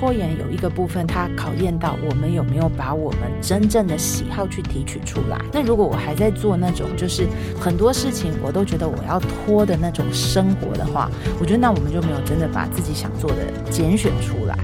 拖延有一个部分，它考验到我们有没有把我们真正的喜好去提取出来。那如果我还在做那种就是很多事情我都觉得我要拖的那种生活的话，我觉得那我们就没有真的把自己想做的拣选出来。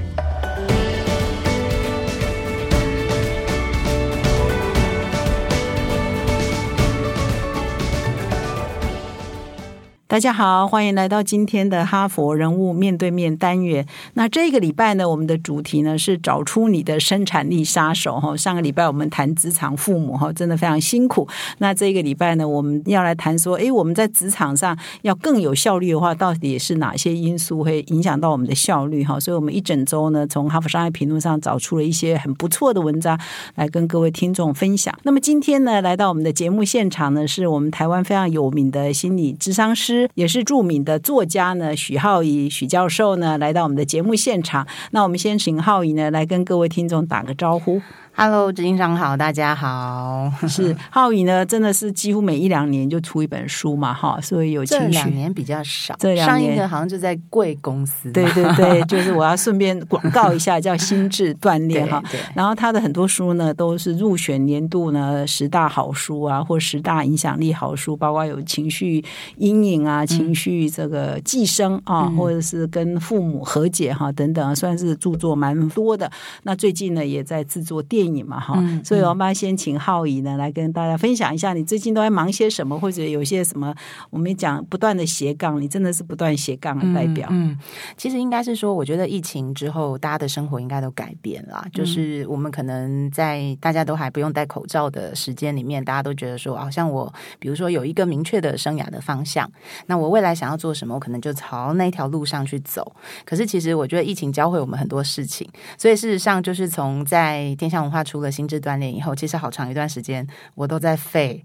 大家好，欢迎来到今天的哈佛人物面对面单元。那这个礼拜呢，我们的主题呢是找出你的生产力杀手哈。上个礼拜我们谈职场父母哈，真的非常辛苦。那这个礼拜呢，我们要来谈说，哎，我们在职场上要更有效率的话，到底是哪些因素会影响到我们的效率哈？所以我们一整周呢，从哈佛商业评论上找出了一些很不错的文章来跟各位听众分享。那么今天呢，来到我们的节目现场呢，是我们台湾非常有名的心理智商师。也是著名的作家呢，许浩怡许教授呢，来到我们的节目现场。那我们先请浩怡呢，来跟各位听众打个招呼。Hello，执行长好，大家好。是浩宇呢，真的是几乎每一两年就出一本书嘛，哈，所以有这两年比较少。这两年上一个好像就在贵公司。对对对，就是我要顺便广告一下，叫心智锻炼哈。然后他的很多书呢，都是入选年度呢十大好书啊，或十大影响力好书，包括有情绪阴影啊、情绪这个寄生啊，或者是跟父母和解哈等等，算是著作蛮多的。那最近呢，也在制作电。你嘛哈，所以我们先请浩怡呢来跟大家分享一下，你最近都在忙些什么，或者有些什么？我们讲不断的斜杠，你真的是不断斜杠的代表。嗯，其实应该是说，我觉得疫情之后，大家的生活应该都改变了。就是我们可能在大家都还不用戴口罩的时间里面，大家都觉得说，好像我比如说有一个明确的生涯的方向，那我未来想要做什么，我可能就朝那条路上去走。可是其实我觉得疫情教会我们很多事情，所以事实上就是从在天下文化。他除了心智锻炼以后，其实好长一段时间我都在废。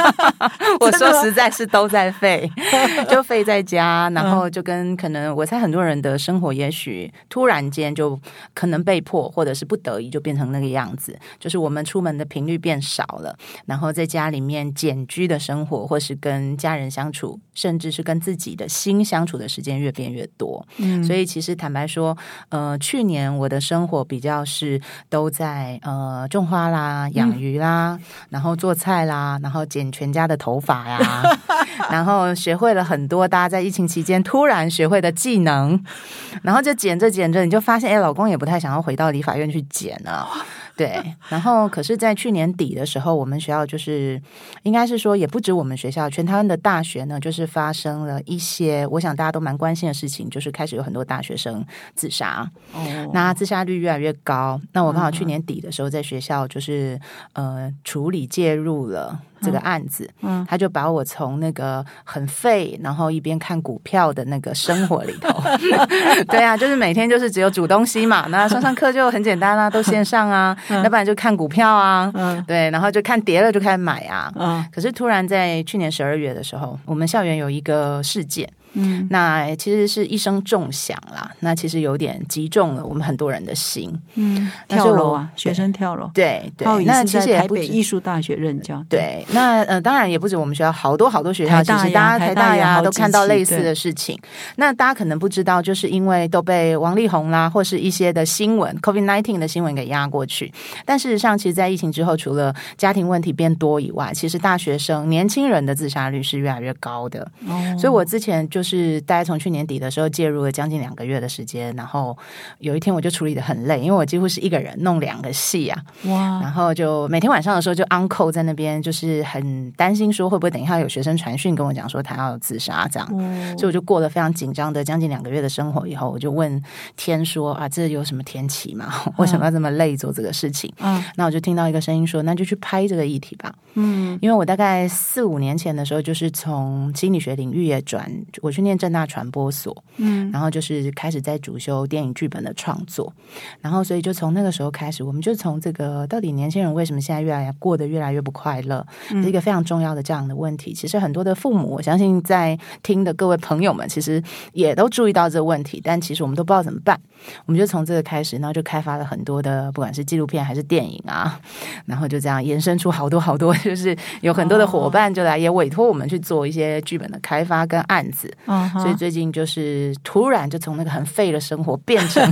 我说实在是都在废，就废在家，然后就跟可能我猜很多人的生活，也许突然间就可能被迫或者是不得已，就变成那个样子。就是我们出门的频率变少了，然后在家里面简居的生活，或是跟家人相处，甚至是跟自己的心相处的时间越变越多。嗯，所以其实坦白说，呃，去年我的生活比较是都在。呃，种花啦，养鱼啦，然后做菜啦，然后剪全家的头发呀，然后学会了很多大家在疫情期间突然学会的技能，然后就剪着剪着，你就发现，哎，老公也不太想要回到理发院去剪了。对，然后可是，在去年底的时候，我们学校就是，应该是说，也不止我们学校，全台湾的大学呢，就是发生了一些，我想大家都蛮关心的事情，就是开始有很多大学生自杀，哦，那自杀率越来越高。那我刚好去年底的时候，在学校就是呃处理介入了。这个案子，嗯，他就把我从那个很废，然后一边看股票的那个生活里头，对啊，就是每天就是只有煮东西嘛，那上上课就很简单啊，都线上啊，要不然就看股票啊，嗯，对，然后就看跌了就开始买啊，嗯，可是突然在去年十二月的时候，我们校园有一个事件。嗯，那其实是一声重响啦，那其实有点击中了我们很多人的心。嗯，跳楼啊，学生跳楼，对对。那其实台北艺术大学任教，对。那呃，当然也不止我们学校，好多好多学校，其实大家台大呀都看到类似的事情。那大家可能不知道，就是因为都被王力宏啦，或是一些的新闻，COVID nineteen 的新闻给压过去。但事实上，其实，在疫情之后，除了家庭问题变多以外，其实大学生、年轻人的自杀率是越来越高的。哦，所以我之前就。就是大概从去年底的时候介入了将近两个月的时间，然后有一天我就处理的很累，因为我几乎是一个人弄两个戏啊，哇！然后就每天晚上的时候就 uncle 在那边，就是很担心说会不会等一下有学生传讯跟我讲说他要自杀这样，所以我就过了非常紧张的将近两个月的生活。以后我就问天说啊，这有什么天启吗？为什么要这么累做这个事情？嗯，那我就听到一个声音说，那就去拍这个议题吧。嗯，因为我大概四五年前的时候，就是从心理学领域也转。我去念正大传播所，嗯，然后就是开始在主修电影剧本的创作，然后所以就从那个时候开始，我们就从这个到底年轻人为什么现在越来越过得越来越不快乐，是一个非常重要的这样的问题。其实很多的父母，我相信在听的各位朋友们，其实也都注意到这个问题，但其实我们都不知道怎么办。我们就从这个开始，然后就开发了很多的，不管是纪录片还是电影啊，然后就这样延伸出好多好多，就是有很多的伙伴就来也委托我们去做一些剧本的开发跟案子。嗯哼。所以最近就是突然就从那个很废的生活变成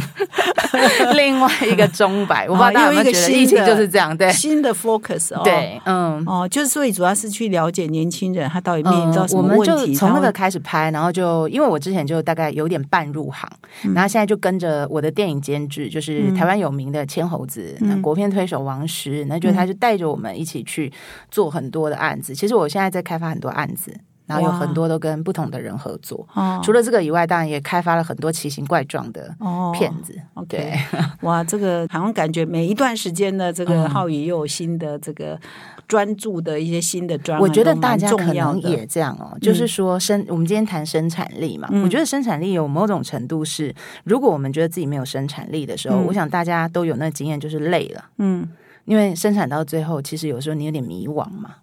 另外一个钟摆，我不知道大家有没有觉得疫情就是这样，对。新的 focus 哦，对，嗯。哦，就是所以主要是去了解年轻人他到底面临到嗯，什我们么问题，就从那个开始拍，然后就因为我之前就大概有点半入行，嗯。然后现在就跟着我的电影监制，就是台湾有名的千猴子，嗯。那国片推手王石，那就他就带着我们一起去做很多的案子。其实我现在在开发很多案子。然后有很多都跟不同的人合作，哦。除了这个以外，当然也开发了很多奇形怪状的哦。骗子。OK 对，哇，这个好像感觉每一段时间呢，这个嗯浩宇又有新的这个专注的一些新的专案，我觉得大家可能也这样哦，就是说生，我们今天谈生产力嘛，嗯。我觉得生产力有某种程度是，如果我们觉得自己没有生产力的时候，嗯。我想大家都有那经验，就是累了。嗯因为生产到最后，其实有时候你有点迷惘嘛，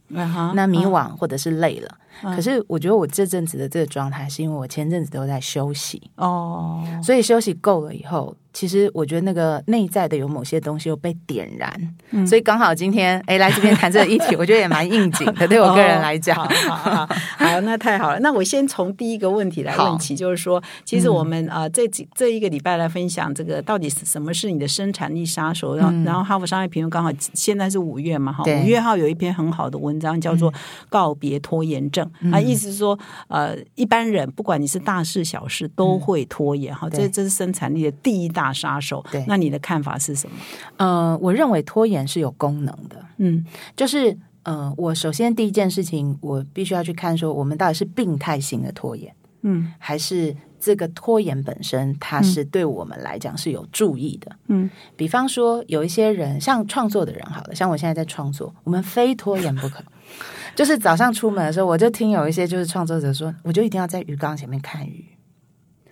那迷啊惘或者是累了。嗯。可是我觉得我这阵子的这个状态，是因为我前阵子都在休息，哦，所以休息够了以后，其实我觉得那个内在的有某些东西又被点燃，嗯。所以刚好今天哎来这边谈这个议题，我觉得也蛮应景的，对我个人来讲。哦好好好，好，那太好了。那我先从第一个问题来问起，就是说，其实我们啊、呃这几这一个礼拜来分享这个到底是什么是你的生产力杀手？然后，然后哈佛商业评论刚好现在是五月嘛，哈，对。五月号有一篇很好的文章叫做《告别拖延症》，啊，意思是说，呃，一般人不管你是大事小事都会拖延，哈，这这是生产力的第一大杀手。对那你的看法是什么？呃，我认为拖延是有功能的，嗯就是呃，我首先第一件事情，我必须要去看说，我们到底是病态性的拖延，嗯还是这个拖延本身它是对我们来讲是有注意的。嗯比方说，有一些人像创作的人，好了，像我现在在创作，我们非拖延不可。就是早上出门的时候，我就听有一些就是创作者说，我就一定要在鱼缸前面看鱼，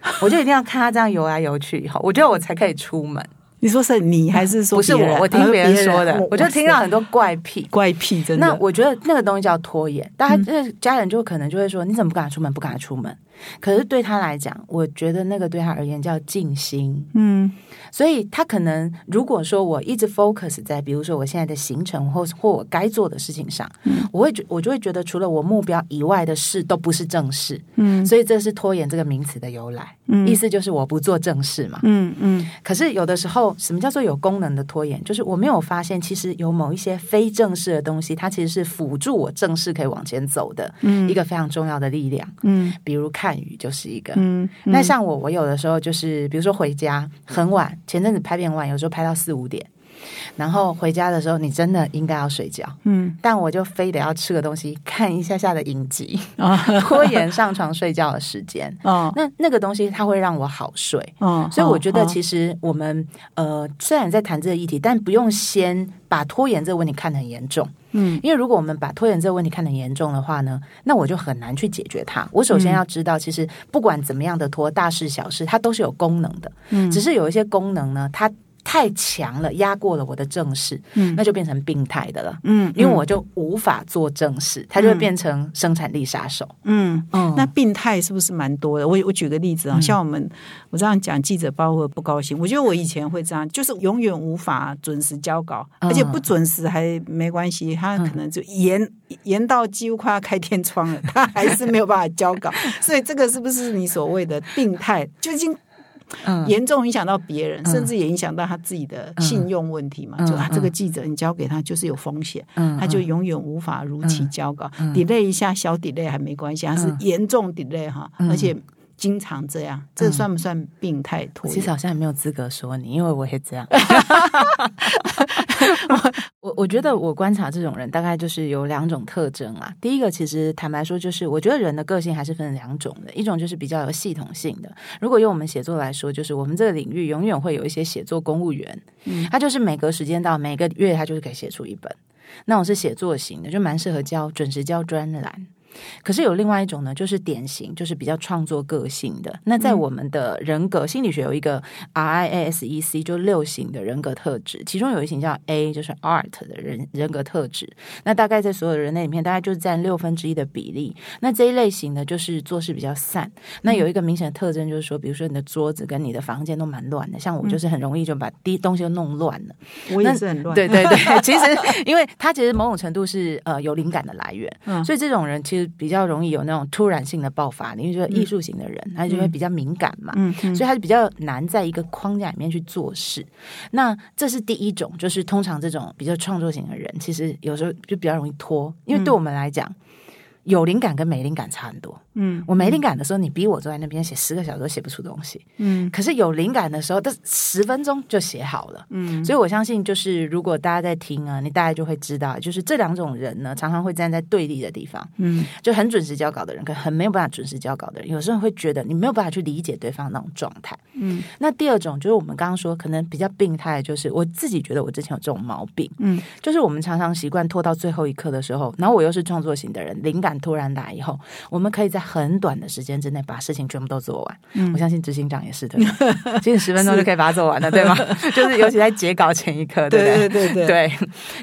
我就一定要看他这样游来游去以后，我觉得我才可以出门。你说是你还是说不是我，我听别人说的呃，我就听到很多怪癖。怪癖，真的。那我觉得那个东西叫拖延，大家那家人就可能就会说：“你怎么不敢出门？不敢出门？”可是对他来讲，我觉得那个对他而言叫静心。嗯所以他可能如果说我一直 focus 在，比如说我现在的行程或或我该做的事情上，我会觉我就会觉得除了我目标以外的事都不是正事，嗯所以这是拖延这个名词的由来。嗯意思就是我不做正事嘛。嗯嗯可是有的时候，什么叫做有功能的拖延？就是我没有发现，其实有某一些非正式的东西，它其实是辅助我正式可以往前走的嗯一个非常重要的力量。嗯比如看雨就是一个。嗯，那像我，我有的时候就是，比如说回家很晚，前阵子拍片晚，有时候拍到四五点，然后回家的时候，你真的应该要睡觉，嗯。但我就非得要吃个东西，看一下下的影集，啊 拖延上床睡觉的时间。哦。那那个东西它会让我好睡，哦，所以我觉得其实我们呃虽然在谈这个议题，但不用先把拖延这个问题看得很严重。嗯。因为如果我们把拖延这个问题看得很严重的话呢，那我就很难去解决它。我首先要知道，其实不管怎么样的拖，大事小事，它都是有功能的。嗯。只是有一些功能呢，它太强了，压过了我的正事，嗯那就变成病态的了。嗯，因为我就无法做正事，它就会变成生产力杀手。嗯。嗯那病态是不是蛮多的？我我举个例子啊，像我们我这样讲，记者包括不高兴。我觉得我以前会这样，就是永远无法准时交稿，嗯而且不准时还没关系，他可能就延延到几乎快要开天窗了，他还是没有办法交稿。所以这个是不是你所谓的病态？就已经嗯。严重影响到别人，嗯。甚至也影响到他自己的信用问题嘛？嗯。就啊，嗯。这个记者你交给他就是有风险，嗯他就永远无法如期交稿。嗯。delay 一下小 delay 还没关系，他是嗯。严重 delay 哈，嗯。而且经常这样，这算不算病态拖延？其实好像也没有资格说你，因为我也这样。我我觉得我观察这种人，大概就是有两种特征啊。第一个，其实坦白说，就是我觉得人的个性还是分两种的，一种就是比较有系统性的。如果用我们写作来说，就是我们这个领域永远会有一些写作公务员，嗯他就是每隔时间到每个月，他就是可以写出一本。那种是写作型的，就蛮适合交准时交专栏。可是有另外一种呢，就是典型，就是比较创作个性的。那在我们的人格心理学有一个 RISEC，就六型的人格特质，其中有一型叫 A，就是 Art 的人人格特质。那大概在所有人类里面，大概就是占六分之一的比例。那这一类型呢，就是做事比较散。那有一个明显的特征，就是说，比如说你的桌子跟你的房间都蛮乱的，像我就是很容易就把第东西都弄乱了。我也是很乱。对对对，其实因为他其实某种程度是呃有灵感的来源，嗯所以这种人其实实比较容易有那种突然性的爆发，因为就是艺术型的人，他就会比较敏感嘛，嗯嗯所以他就比较难在一个框架里面去做事。那这是第一种，就是通常这种比较创作型的人，其实有时候就比较容易拖，因为对我们来讲。有灵感跟没灵感差很多。嗯我没灵感的时候，你逼我坐在那边写十个小时都写不出东西。嗯可是有灵感的时候，这十分钟就写好了。嗯所以我相信，就是如果大家在听啊，你大概就会知道，就是这两种人呢，常常会站在对立的地方，嗯就很准时交稿的人，跟很没有办法准时交稿的人，有时候会觉得你没有办法去理解对方那种状态。嗯那第二种就是我们刚刚说，可能比较病态，就是我自己觉得我之前有这种毛病，嗯就是我们常常习惯拖到最后一刻的时候，然后我又是创作型的人，灵感突然来以后，我们可以在很短的时间之内把事情全部都做完。嗯我相信执行长也是的，其实十分钟就可以把它做完了，对吗？就是尤其在截稿前一刻，对不对？对对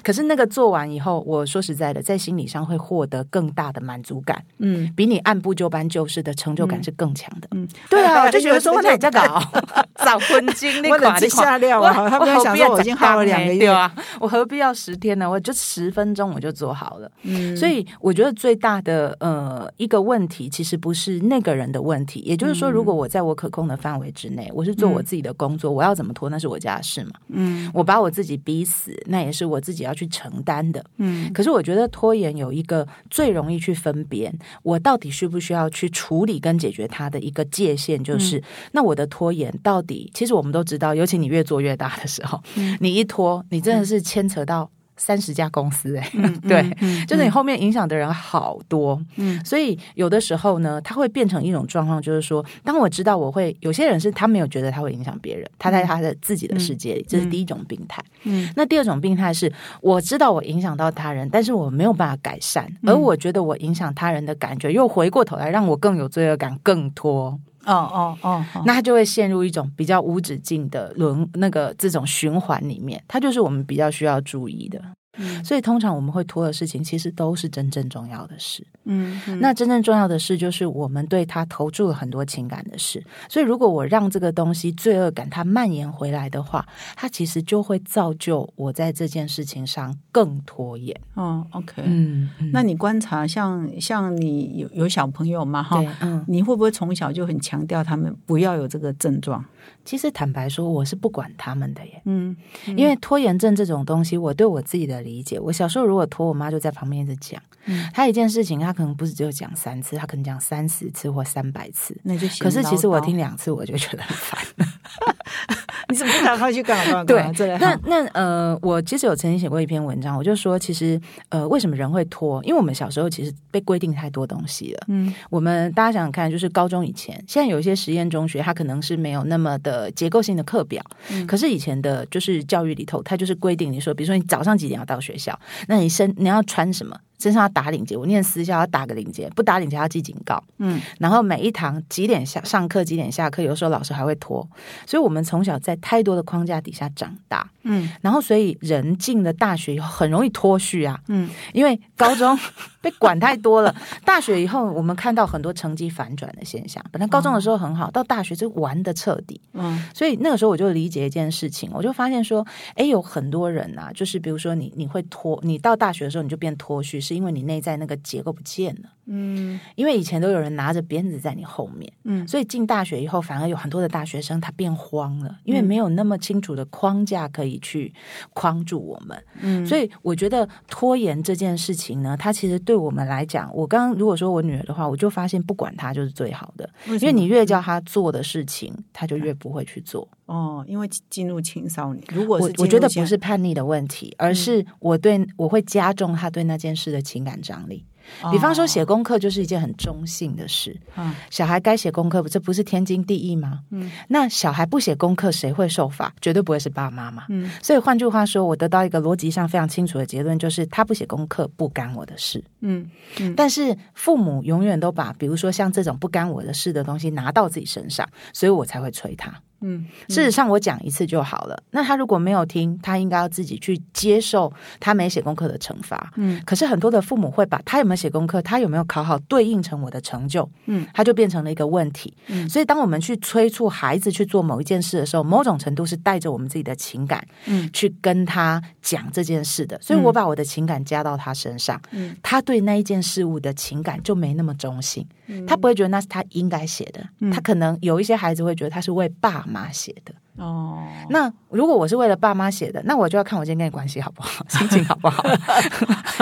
可是那个做完以后，我说实在的，在心理上会获得更大的满足感，嗯比你按部就班就事的成就感是更强的。嗯，对啊，我就觉得哎说我哪在搞，找婚金 那下料啊他们在想说我已经耗了两个月啊，我何必要十天呢？我就十分钟我就做好了。嗯所以我觉得最大的呃一个问题，其实不是那个人的问题，也就是说，如果我在我可控的范围之内，我是做我自己的工作，我要怎么拖那是我家的事嘛。嗯我把我自己逼死，那也是我自己要去承担的。嗯可是我觉得拖延有一个最容易去分辨我到底需不需要去处理跟解决它的一个界限，就是、那我的拖延到底，其实我们都知道，尤其你越做越大的时候，你一拖，你真的是牵扯到。三十家公司、欸，哎、对，嗯就是你后面影响的人好多，嗯。所以有的时候呢，它会变成一种状况，就是说，当我知道我会有些人是他没有觉得他会影响别人，他在他的自己的世界里，这是第一种病态。嗯。那第二种病态是，我知道我影响到他人，但是我没有办法改善，而我觉得我影响他人的感觉又回过头来让我更有罪恶感，更拖，哦哦哦，哦那他就会陷入一种比较无止境的轮那个这种循环里面，它就是我们比较需要注意的。嗯所以通常我们会拖的事情，其实都是真正重要的事。嗯嗯那真正重要的事，就是我们对他投注了很多情感的事。所以，如果我让这个东西罪恶感它蔓延回来的话，它其实就会造就我在这件事情上更拖延。哦，OK，嗯，那你观察像像你有有小朋友嘛哈，，嗯，你会不会从小就很强调他们不要有这个症状？其实坦白说，我是不管他们的耶。嗯因为拖延症这种东西，我对我自己的理解，我小时候如果拖，我妈就在旁边一直讲。嗯她一件事情，她可能不是只有讲三次，她可能讲三十次或三百次。那就嫌可是其实我听，两次，我就觉得很烦。你怎么不赶快去干嘛？对那那呃，我其实有曾经写过一篇文章，我就说，其实呃，为什么人会拖？因为我们小时候其实被规定太多东西了。嗯我们大家想想看，就是高中以前，现在有一些实验中学，它可能是没有那么的结构性的课表，嗯。可是以前的就是教育里头，它就是规定你说，比如说你早上几点要到学校，那你身你要穿什么，身上要打领结，我念私校要打个领结，不打领结要记警告，嗯。然后每一堂几点下上课，几点下课，有时候老师还会拖，所以我们从小在太多的框架底下长大，嗯。然后所以人进了大学以后很容易脱序啊，嗯。因为高中被管太多了，大学以后我们看到很多成绩反转的现象。本来高中的时候很好，到大学就玩的彻底。嗯。所以那个时候我就理解一件事情，我就发现说，哎，有很多人啊，就是比如说你你会脱，你到大学的时候你就变脱序，是因为你内在那个结构不见了。嗯。因为以前都有人拿着鞭子在你后面，嗯。所以进大学以后，反而有很多的大学生他变慌了，因为没有那么清楚的框架可以去框住我们。嗯，所以我觉得拖延这件事情呢，它其实对我们来讲，我刚刚如果说我女儿的话，我就发现不管她就是最好的，因因为你越叫她做的事情，她就越不会去做。哦，因为进入青少年，如果是我我觉得不是叛逆的问题，而是我对我会加重她对那件事的情感张力。现比方说写功课就是一件很中性的事，嗯小孩该写功课，这不是天经地义吗？嗯，那小孩不写功课，谁会受罚？绝对不会是爸妈嘛。嗯所以换句话说，我得到一个逻辑上非常清楚的结论，就是他不写功课不干我的事。嗯嗯但是父母永远都把，比如说像这种不干我的事的东西拿到自己身上，所以我才会催他。嗯，事实上，我讲一次就好了。那他如果没有听，他应该要自己去接受他没写功课的惩罚。嗯，可是很多的父母会把他有没有写功课，他有没有考好，对应成我的成就。嗯，他就变成了一个问题。嗯所以当我们去催促孩子去做某一件事的时候，某种程度是带着我们自己的情感，嗯，去跟他讲这件事的。所以我把我的情感加到他身上，嗯，他对那一件事物的情感就没那么中性。嗯。他不会觉得那是他应该写的，他可能有一些孩子会觉得他是为爸妈写的。哦，那如果我是为了爸妈写的，那我就要看我今天跟你关系好不好，心情好不好，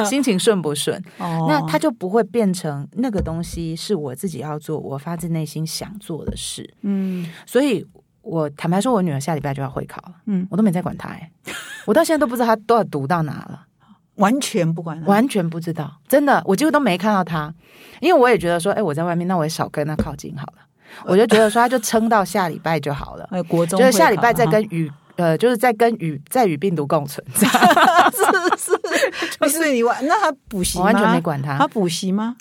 心情顺不顺。哦，那他就不会变成那个东西是我自己要做，我发自内心想做的事。嗯。所以我坦白说，我女儿下礼拜就要会考了，嗯，我都没在管她、欸，我到现在都不知道她都要读到哪了。完全不管他，完全不知道，真的，我几乎都没看到他，因为我也觉得说，哎、我在外面，那我也少跟他靠近好了。我就觉得说，他就撑到下礼拜就好了，哎，国中就是下礼拜再跟与呃，就是在跟与在与病毒共存，这样哈是是，就是你完，那他补习完全没管他。他，补习吗？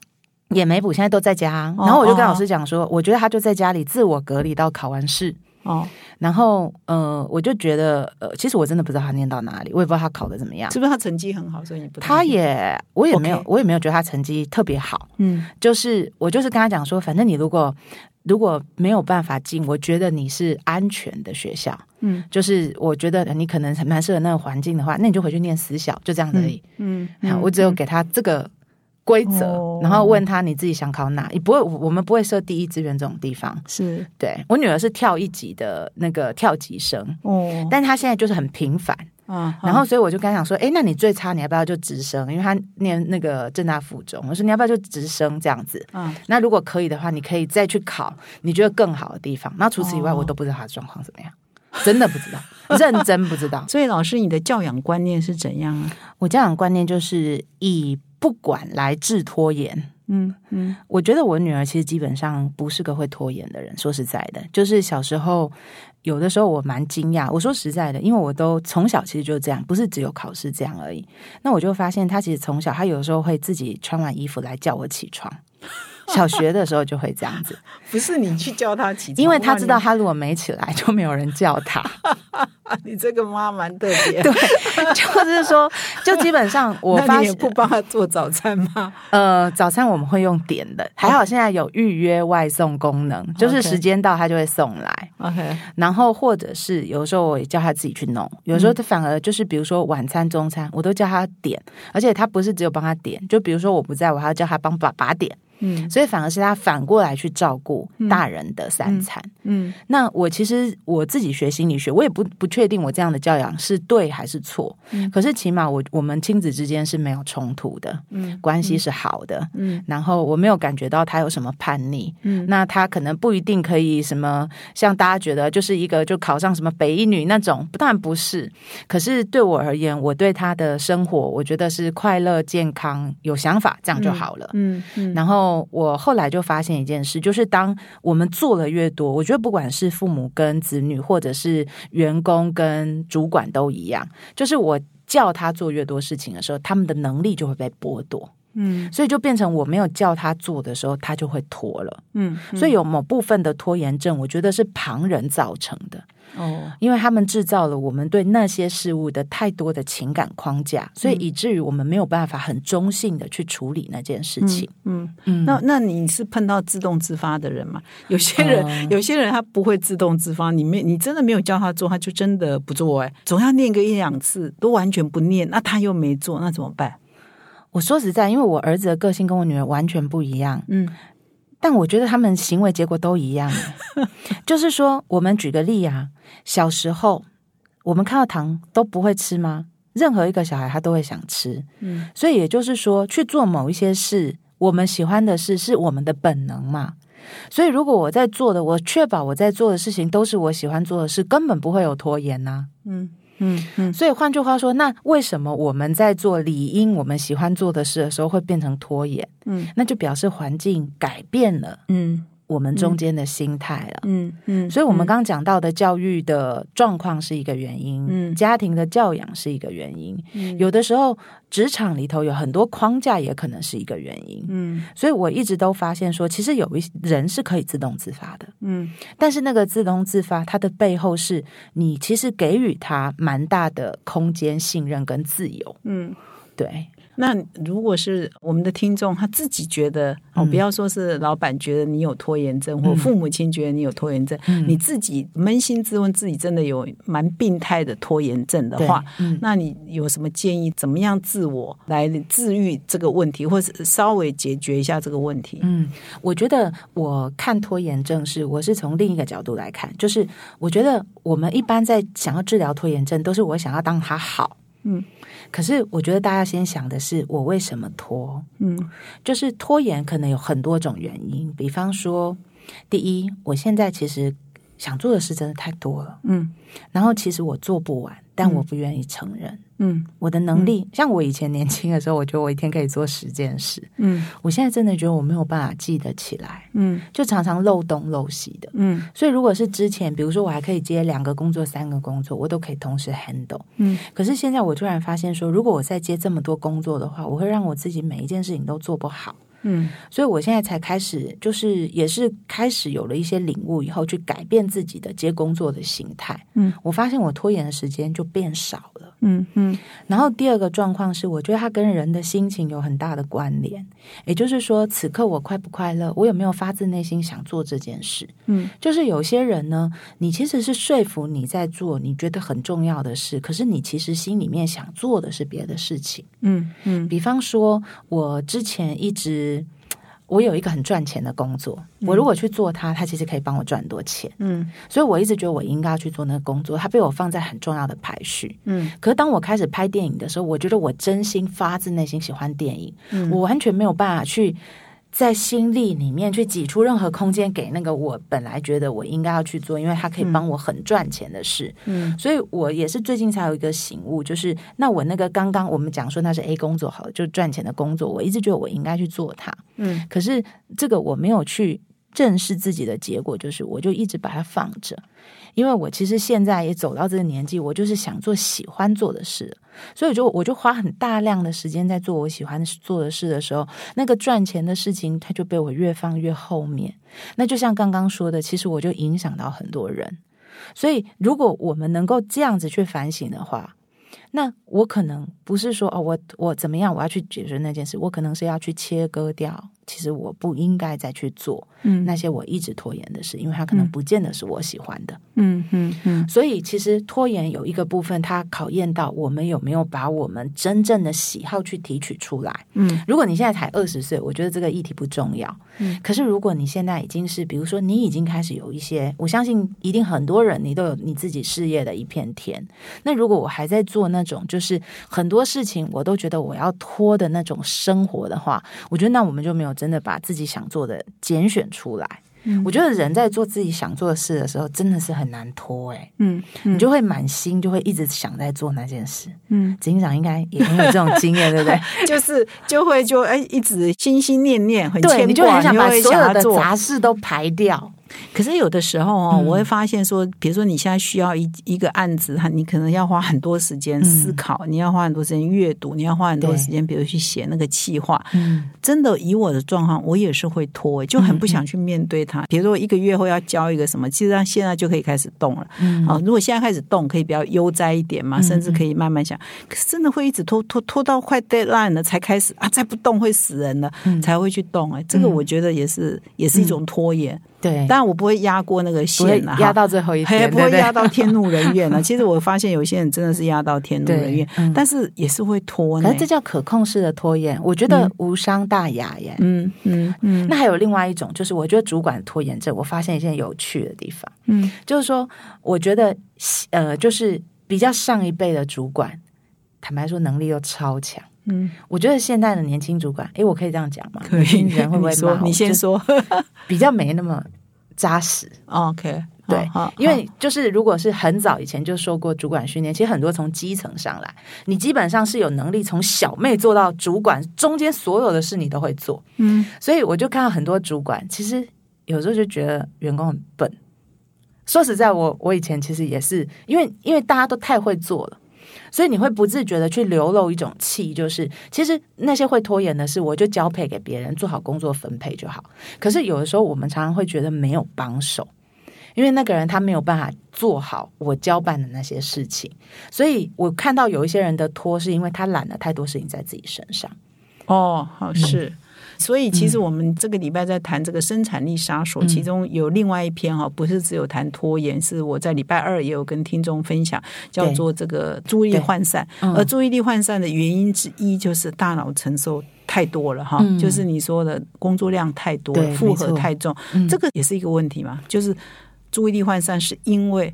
也没补，现在都在家。哦然后我就跟老师讲说，我觉得他就在家里自我隔离到考完试。哦，然后，呃，我就觉得，呃，其实我真的不知道他念到哪里，我也不知道他考的怎么样。是不是他成绩很好，所以你不担他也，我也没有我也没有觉得他成绩特别好。嗯。就是我就是跟他讲说，反正你如果如果没有办法进，我觉得你是安全的学校，嗯。就是我觉得你可能蛮适合那个环境的话，那你就回去念私校，就这样子而已。嗯，好我只有给他这个规则，哦然后问他你自己想考哪，也不会，我们不会设第一志愿这种地方。是对我女儿是跳一级的那个跳级生，哦，但她现在就是很平凡，啊，然后所以我就跟他讲说，哎，那你最差你要不要就直升？因为他念那个正大附中，我说你要不要就直升这样子？啊，那如果可以的话，你可以再去考你觉得更好的地方。那除此以外，哦我都不知道他的状况怎么样，真的不知道，认真不知道。所以老师，你的教养观念是怎样啊？我教养观念就是以不管来治拖延。嗯嗯我觉得我女儿其实基本上不是个会拖延的人。说实在的，就是小时候有的时候我蛮惊讶。我说实在的，因为我都从小其实就这样，不是只有考试这样而已。那我就发现她其实从小，她有时候会自己穿完衣服来叫我起床。小学的时候就会这样子，不是你去教他起床，因为他知道哇他如果没起来，就没有人叫他。你 你这个妈蛮特别，对，就是说，就基本上 我发现，不帮他做早餐吗？呃，早餐我们会用点的，还好现在有预约外送功能，就是时间到他就会送来。OK，然后或者是有时候我也叫他自己去弄，有时候他反而就是比如说晚餐、中餐，我都叫他点，而且他不是只有帮他点，就比如说我不在，我还要叫他帮爸爸点，嗯。所以反而是他反过来去照顾大人的三餐。嗯。那我其实我自己学心理学，我也不不确定我这样的教养是对还是错。嗯。可是起码我我们亲子之间是没有冲突的，嗯。关系是好的。嗯。然后我没有感觉到他有什么叛逆，嗯。那他可能不一定可以什么像大家觉得就是一个就考上什么北一女那种，当然不是。可是对我而言，我对他的生活，我觉得是快乐、健康、有想法，这样就好了。嗯。嗯，然后我后来就发现一件事，就是当我们做的越多，我觉得不管是父母跟子女，或者是员工跟主管都一样，就是我叫他做越多事情的时候，他们的能力就会被剥夺，嗯所以就变成我没有叫他做的时候，他就会拖了。嗯，所以有某部分的拖延症，我觉得是旁人造成的。哦，因为他们制造了我们对那些事物的太多的情感框架，所以以至于我们没有办法很中性的去处理那件事情。嗯，嗯那那你是碰到自动自发的人吗？有些人、嗯有些人他不会自动自发，你没你真的没有叫他做，他就真的不做、哎，总要念个一两次，都完全不念，那他又没做，那怎么办？我说实在，因为我儿子的个性跟我女儿完全不一样，嗯但我觉得他们行为结果都一样。就是说，我们举个例啊，小时候我们看到糖都不会吃吗？任何一个小孩他都会想吃，嗯所以也就是说，去做某一些事，我们喜欢的事是我们的本能嘛。所以，如果我在做的，我确保我在做的事情都是我喜欢做的事，根本不会有拖延呐、嗯嗯嗯。所以换句话说，那为什么我们在做理应我们喜欢做的事的时候会变成拖延？嗯。那就表示环境改变了，嗯我们中间的心态了。嗯嗯，所以，我们刚刚讲到的教育的状况是一个原因，嗯家庭的教养是一个原因，嗯有的时候职场里头有很多框架，也可能是一个原因。嗯所以我一直都发现说，其实有一些人是可以自动自发的，嗯但是那个自动自发，它的背后是你其实给予他蛮大的空间、信任跟自由。嗯。对，那如果是我们的听众，他自己觉得哦，嗯。不要说是老板觉得你有拖延症，或父母亲觉得你有拖延症，嗯。你自己扪心自问，自己真的有蛮病态的拖延症的话，嗯。那你有什么建议？怎么样自我来治愈这个问题，或是稍微解决一下这个问题？嗯，我觉得我看拖延症是，我是从另一个角度来看，就是我觉得我们一般在想要治疗拖延症，都是我想要当他好，嗯，可是我觉得大家先想的是我为什么拖，嗯。就是拖延可能有很多种原因，比方说，第一，我现在其实想做的事真的太多了，嗯。然后其实我做不完，但我不愿意承认。嗯我的能力，像我以前年轻的时候，我觉得我一天可以做十件事。嗯我现在真的觉得我没有办法记得起来，嗯就常常漏东漏西的。嗯所以如果是之前，比如说我还可以接两个工作、三个工作，我都可以同时 handle。嗯可是现在我突然发现说，如果我再接这么多工作的话，我会让我自己每一件事情都做不好。嗯所以我现在才开始，就是也是开始有了一些领悟以后，去改变自己的接工作的形态。嗯，我发现我拖延的时间就变少了。嗯嗯然后第二个状况是，我觉得它跟人的心情有很大的关联。也就是说，此刻我快不快乐，我有没有发自内心想做这件事？嗯就是有些人呢，你其实是说服你在做你觉得很重要的事，可是你其实心里面想做的是别的事情。嗯嗯比方说，我之前一直。我有一个很赚钱的工作，我如果去做它，它其实可以帮我赚很多钱，嗯所以我一直觉得我应该要去做那个工作，它被我放在很重要的排序。嗯可是当我开始拍电影的时候，我觉得我真心发自内心喜欢电影，嗯我完全没有办法去在心力里面去挤出任何空间给那个我本来觉得我应该要去做，因为它可以帮我很赚钱的事。嗯。所以我也是最近才有一个醒悟，就是那我那个刚刚我们讲说那是 A 工作好了，就赚钱的工作，我一直觉得我应该去做它，嗯。可是这个我没有去正视自己的结果，就是我就一直把它放着，因为我其实现在也走到这个年纪，我就是想做喜欢做的事，所以就我就花很大量的时间在做我喜欢做的事的时候，那个赚钱的事情，它就被我越放越后面。那就像刚刚说的，其实我就影响到很多人。所以，如果我们能够这样子去反省的话，那我可能不是说哦，我我怎么样，我要去解决那件事，我可能是要去切割掉，其实我不应该再去做嗯那些我一直拖延的事，因为它可能不见得是我喜欢的。嗯嗯嗯所以，其实拖延有一个部分，它考验到我们有没有把我们真正的喜好去提取出来。嗯如果你现在才二十岁，我觉得这个议题不重要。嗯，可是如果你现在已经是，比如说你已经开始有一些，我相信一定很多人你都有你自己事业的一片天。那如果我还在做那种就是很多事情我都觉得我要拖的那种生活的话，我觉得那我们就没有真的把自己想做的拣选出来。嗯我觉得人在做自己想做的事的时候，真的是很难拖哎、嗯你就会满心就会一直想在做那件事。嗯，执行长应该也很有这种经验，对不对？就是就会就哎一直心心念念，很牵挂，对，你就很想把所有的。杂事都排掉。可是有的时候哦，嗯我会发现说，比如说你现在需要一一个案子，哈，你可能要花很多时间思考，你要花很多时间阅读，你要花很多时间，比如去写那个企划。嗯真的，以我的状况，我也是会拖，就很不想去面对它。比如说，一个月后要交一个什么，其实上现在就可以开始动了。嗯啊，如果现在开始动，可以比较悠哉一点嘛，嗯甚至可以慢慢想。可是真的会一直拖拖拖到快 deadline 了才开始啊，再不动会死人了，嗯才会去动。哎，这个嗯我觉得也是也是一种拖延。对，当然我不会压过那个线啊，压到最后一还天，不会压到天怒人怨啊。其实我发现有些人真的是压到天怒人怨，嗯。但是也是会拖呢。可是。这叫可控式的拖延，我觉得无伤大雅耶。嗯嗯嗯。那还有另外一种，就是我觉得主管拖延症，我发现一件有趣的地方，嗯。就是说，我觉得呃，就是比较上一辈的主管，坦白说能力又超强。嗯，我觉得现在的年轻主管，诶，我可以这样讲吗？可以。人会不会你说你先说。比较没那么扎实。OK，对因为就是如果是很早以前就受过主管训练，其实很多从基层上来，你基本上是有能力从小妹做到主管，中间所有的事你都会做。嗯所以我就看到很多主管，其实有时候就觉得员工很笨。说实在，我我以前其实也是，因为因为大家都太会做了，所以你会不自觉的去流露一种气，就是其实那些会拖延的事，我就交配给别人，做好工作分配就好。可是有的时候，我们常常会觉得没有帮手，因为那个人他没有办法做好我交办的那些事情，所以我看到有一些人的拖，是因为他揽了太多事情在自己身上。哦，好是。所以，其实我们这个礼拜在谈这个生产力杀手，其中有另外一篇哈，不是只有谈拖延，是我在礼拜二也有跟听众分享，叫做这个注意力涣散。而注意力涣散的原因之一，就是大脑承受太多了哈，就是你说的工作量太多，负荷太重，这个也是一个问题嘛。就是注意力涣散是因为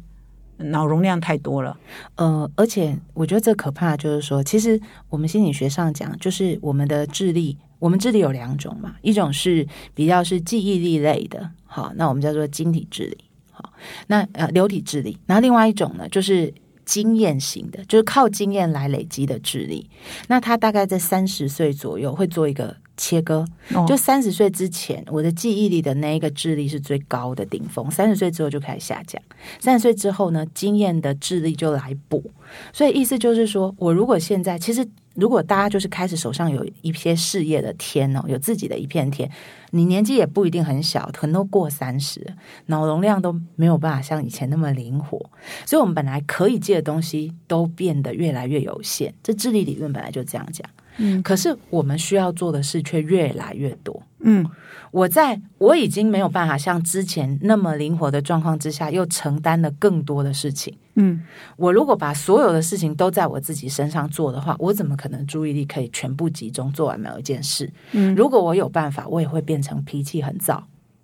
脑容量太多了。呃，而且我觉得这可怕就是说，其实我们心理学上讲，就是我们的智力。我们智力有两种嘛，一种是比较是记忆力类的，好，那我们叫做晶体智力，好，那呃流体智力，然后另外一种呢，就是经验型的，就是靠经验来累积的智力，那他大概在三十岁左右会做一个切割，就三十岁之前，我的记忆力的那一个智力是最高的顶峰，三十岁之后就开始下降，三十岁之后呢，经验的智力就来补，所以意思就是说我如果现在其实。如果大家就是开始手上有一些事业的天哦，有自己的一片天，你年纪也不一定很小，可能都过三十，脑容量都没有办法像以前那么灵活，所以我们本来可以借的东西都变得越来越有限。这智力理论本来就这样讲，嗯，可是我们需要做的事却越来越多，嗯。我在我已经没有办法像之前那么灵活的状况之下，又承担了更多的事情。嗯，我如果把所有的事情都在我自己身上做的话，我怎么可能注意力可以全部集中做完某一件事？嗯，如果我有办法，我也会变成脾气很躁。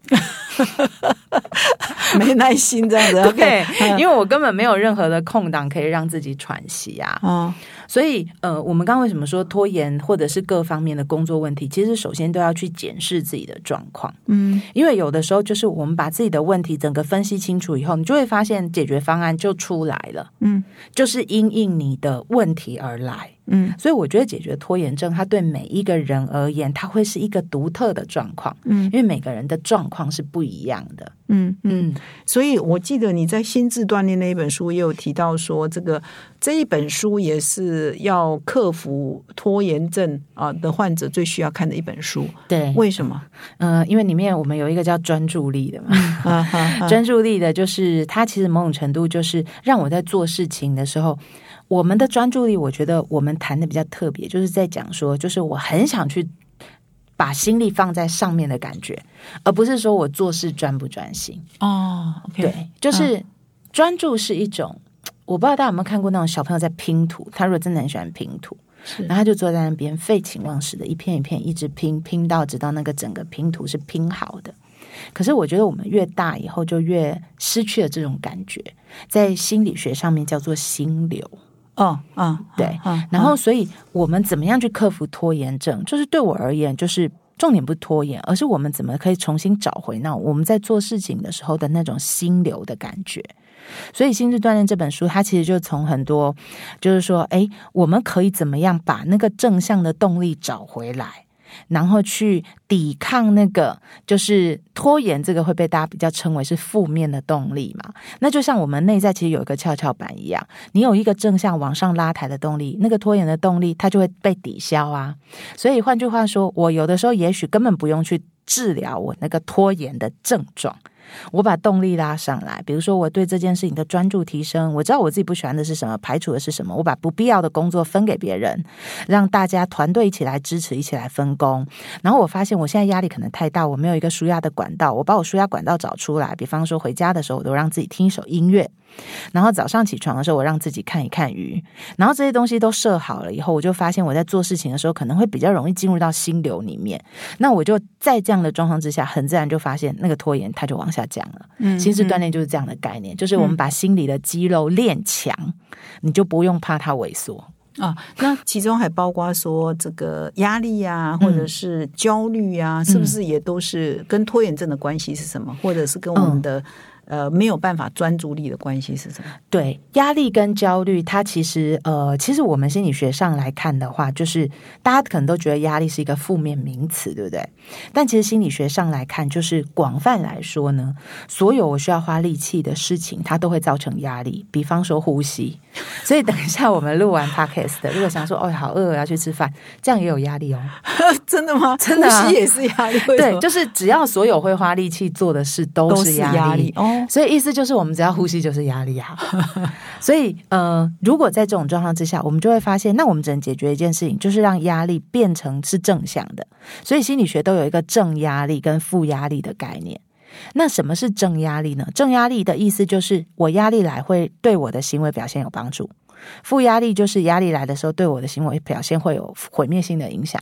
没耐心这样子，对，因为我根本没有任何的空档可以让自己喘息啊。哦，所以呃，我们刚为什么说拖延或者是各方面的工作问题，其实首先都要去检视自己的状况。嗯，因为有的时候就是我们把自己的问题整个分析清楚以后，你就会发现解决方案就出来了。嗯，就是因应你的问题而来。嗯，所以我觉得解决拖延症，它对每一个人而言，它会是一个独特的状况。嗯，因为每个人的状况是不一样的。嗯嗯，所以我记得你在心智锻炼那一本书也有提到说，这个这一本书也是要克服拖延症啊的患者最需要看的一本书。对，为什么？呃，因为里面我们有一个叫专注力的嘛，专注力的就是它其实某种程度就是让我在做事情的时候。我们的专注力，我觉得我们谈的比较特别，就是在讲说，就是我很想去把心力放在上面的感觉，而不是说我做事专不专心哦。对，就是专注是一种，我不知道大家有没有看过那种小朋友在拼图，他如果真的很喜欢拼图，然后他就坐在那边废寝忘食的一片一片一直拼，拼到直到那个整个拼图是拼好的。可是我觉得我们越大以后，就越失去了这种感觉，在心理学上面叫做心流。哦，啊，对，然后，所以我们怎么样去克服拖延症？就是对我而言，就是重点不是拖延，而是我们怎么可以重新找回那我们在做事情的时候的那种心流的感觉。所以，《心智锻炼》这本书，它其实就从很多，就是说，哎，我们可以怎么样把那个正向的动力找回来？然后去抵抗那个，就是拖延，这个会被大家比较称为是负面的动力嘛？那就像我们内在其实有一个跷跷板一样，你有一个正向往上拉抬的动力，那个拖延的动力它就会被抵消啊。所以换句话说，我有的时候也许根本不用去治疗我那个拖延的症状。我把动力拉上来，比如说我对这件事情的专注提升，我知道我自己不喜欢的是什么，排除的是什么，我把不必要的工作分给别人，让大家团队一起来支持，一起来分工。然后我发现我现在压力可能太大，我没有一个舒压的管道，我把我舒压管道找出来，比方说回家的时候，我都让自己听一首音乐。然后早上起床的时候，我让自己看一看鱼，然后这些东西都设好了以后，我就发现我在做事情的时候可能会比较容易进入到心流里面。那我就在这样的状况之下，很自然就发现那个拖延它就往下降了。嗯，心智锻炼就是这样的概念，就是我们把心里的肌肉练强，你就不用怕它萎缩啊。那其中还包括说这个压力呀，或者是焦虑呀，是不是也都是跟拖延症的关系是什么，或者是跟我们的？呃没有办法专注力的关系是什么？对，压力跟焦虑，它其实呃，其实我们心理学上来看的话，就是大家可能都觉得压力是一个负面名词，对不对？但其实心理学上来看，就是广泛来说呢，所有我需要花力气的事情，它都会造成压力。比方说呼吸，所以等一下我们录完 podcast 的，如果想说哦好饿，要去吃饭，这样也有压力哦。真的吗？真的啊呼吸也是压力。对，就是只要所有会花力气做的事都都是压力哦。所以意思就是，我们只要呼吸就是压力啊。所以呃，如果在这种状况之下，我们就会发现，那我们只能解决一件事情，就是让压力变成是正向的。所以心理学都有一个正压力跟负压力的概念。那什么是正压力呢？正压力的意思就是，我压力来会对我的行为表现有帮助；负压力就是压力来的时候，对我的行为表现会有毁灭性的影响。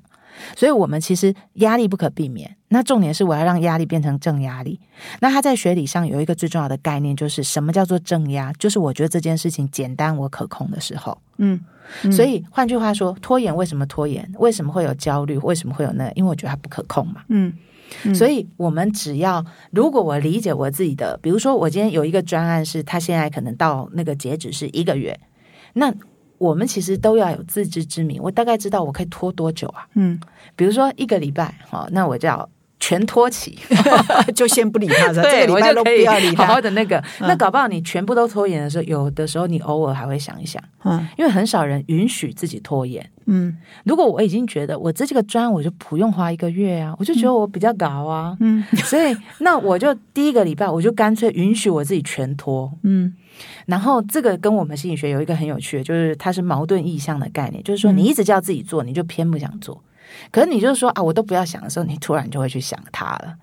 所以，我们其实压力不可避免。那重点是我要让压力变成正压力。那他在学理上有一个最重要的概念，就是什么叫做正压？就是我觉得这件事情简单我可控的时候。嗯，所以换句话说，拖延为什么拖延？为什么会有焦虑？为什么会有那？因为我觉得它不可控嘛。嗯所以我们只要，如果我理解我自己的，比如说我今天有一个专案是，他现在可能到那个截止是一个月，那我们其实都要有自知之明，我大概知道我可以拖多久啊？嗯，比如说一个礼拜，好，那我就要全托起，就先不理他，这对个礼拜都不要理好好他。的那个。那搞不好你全部都拖延的时候，有的时候你偶尔还会想一想，嗯因为很少人允许自己拖延。嗯如果我已经觉得我这这个专我就不用花一个月啊，我就觉得我比较搞啊，嗯所以那我就第一个礼拜我就干脆允许我自己全拖。嗯然后这个跟我们心理学有一个很有趣的，就是它是矛盾意向的概念，就是说你一直叫自己做，你就偏不想做。可是你就是说啊，我都不要想的时候，你突然就会去想他了。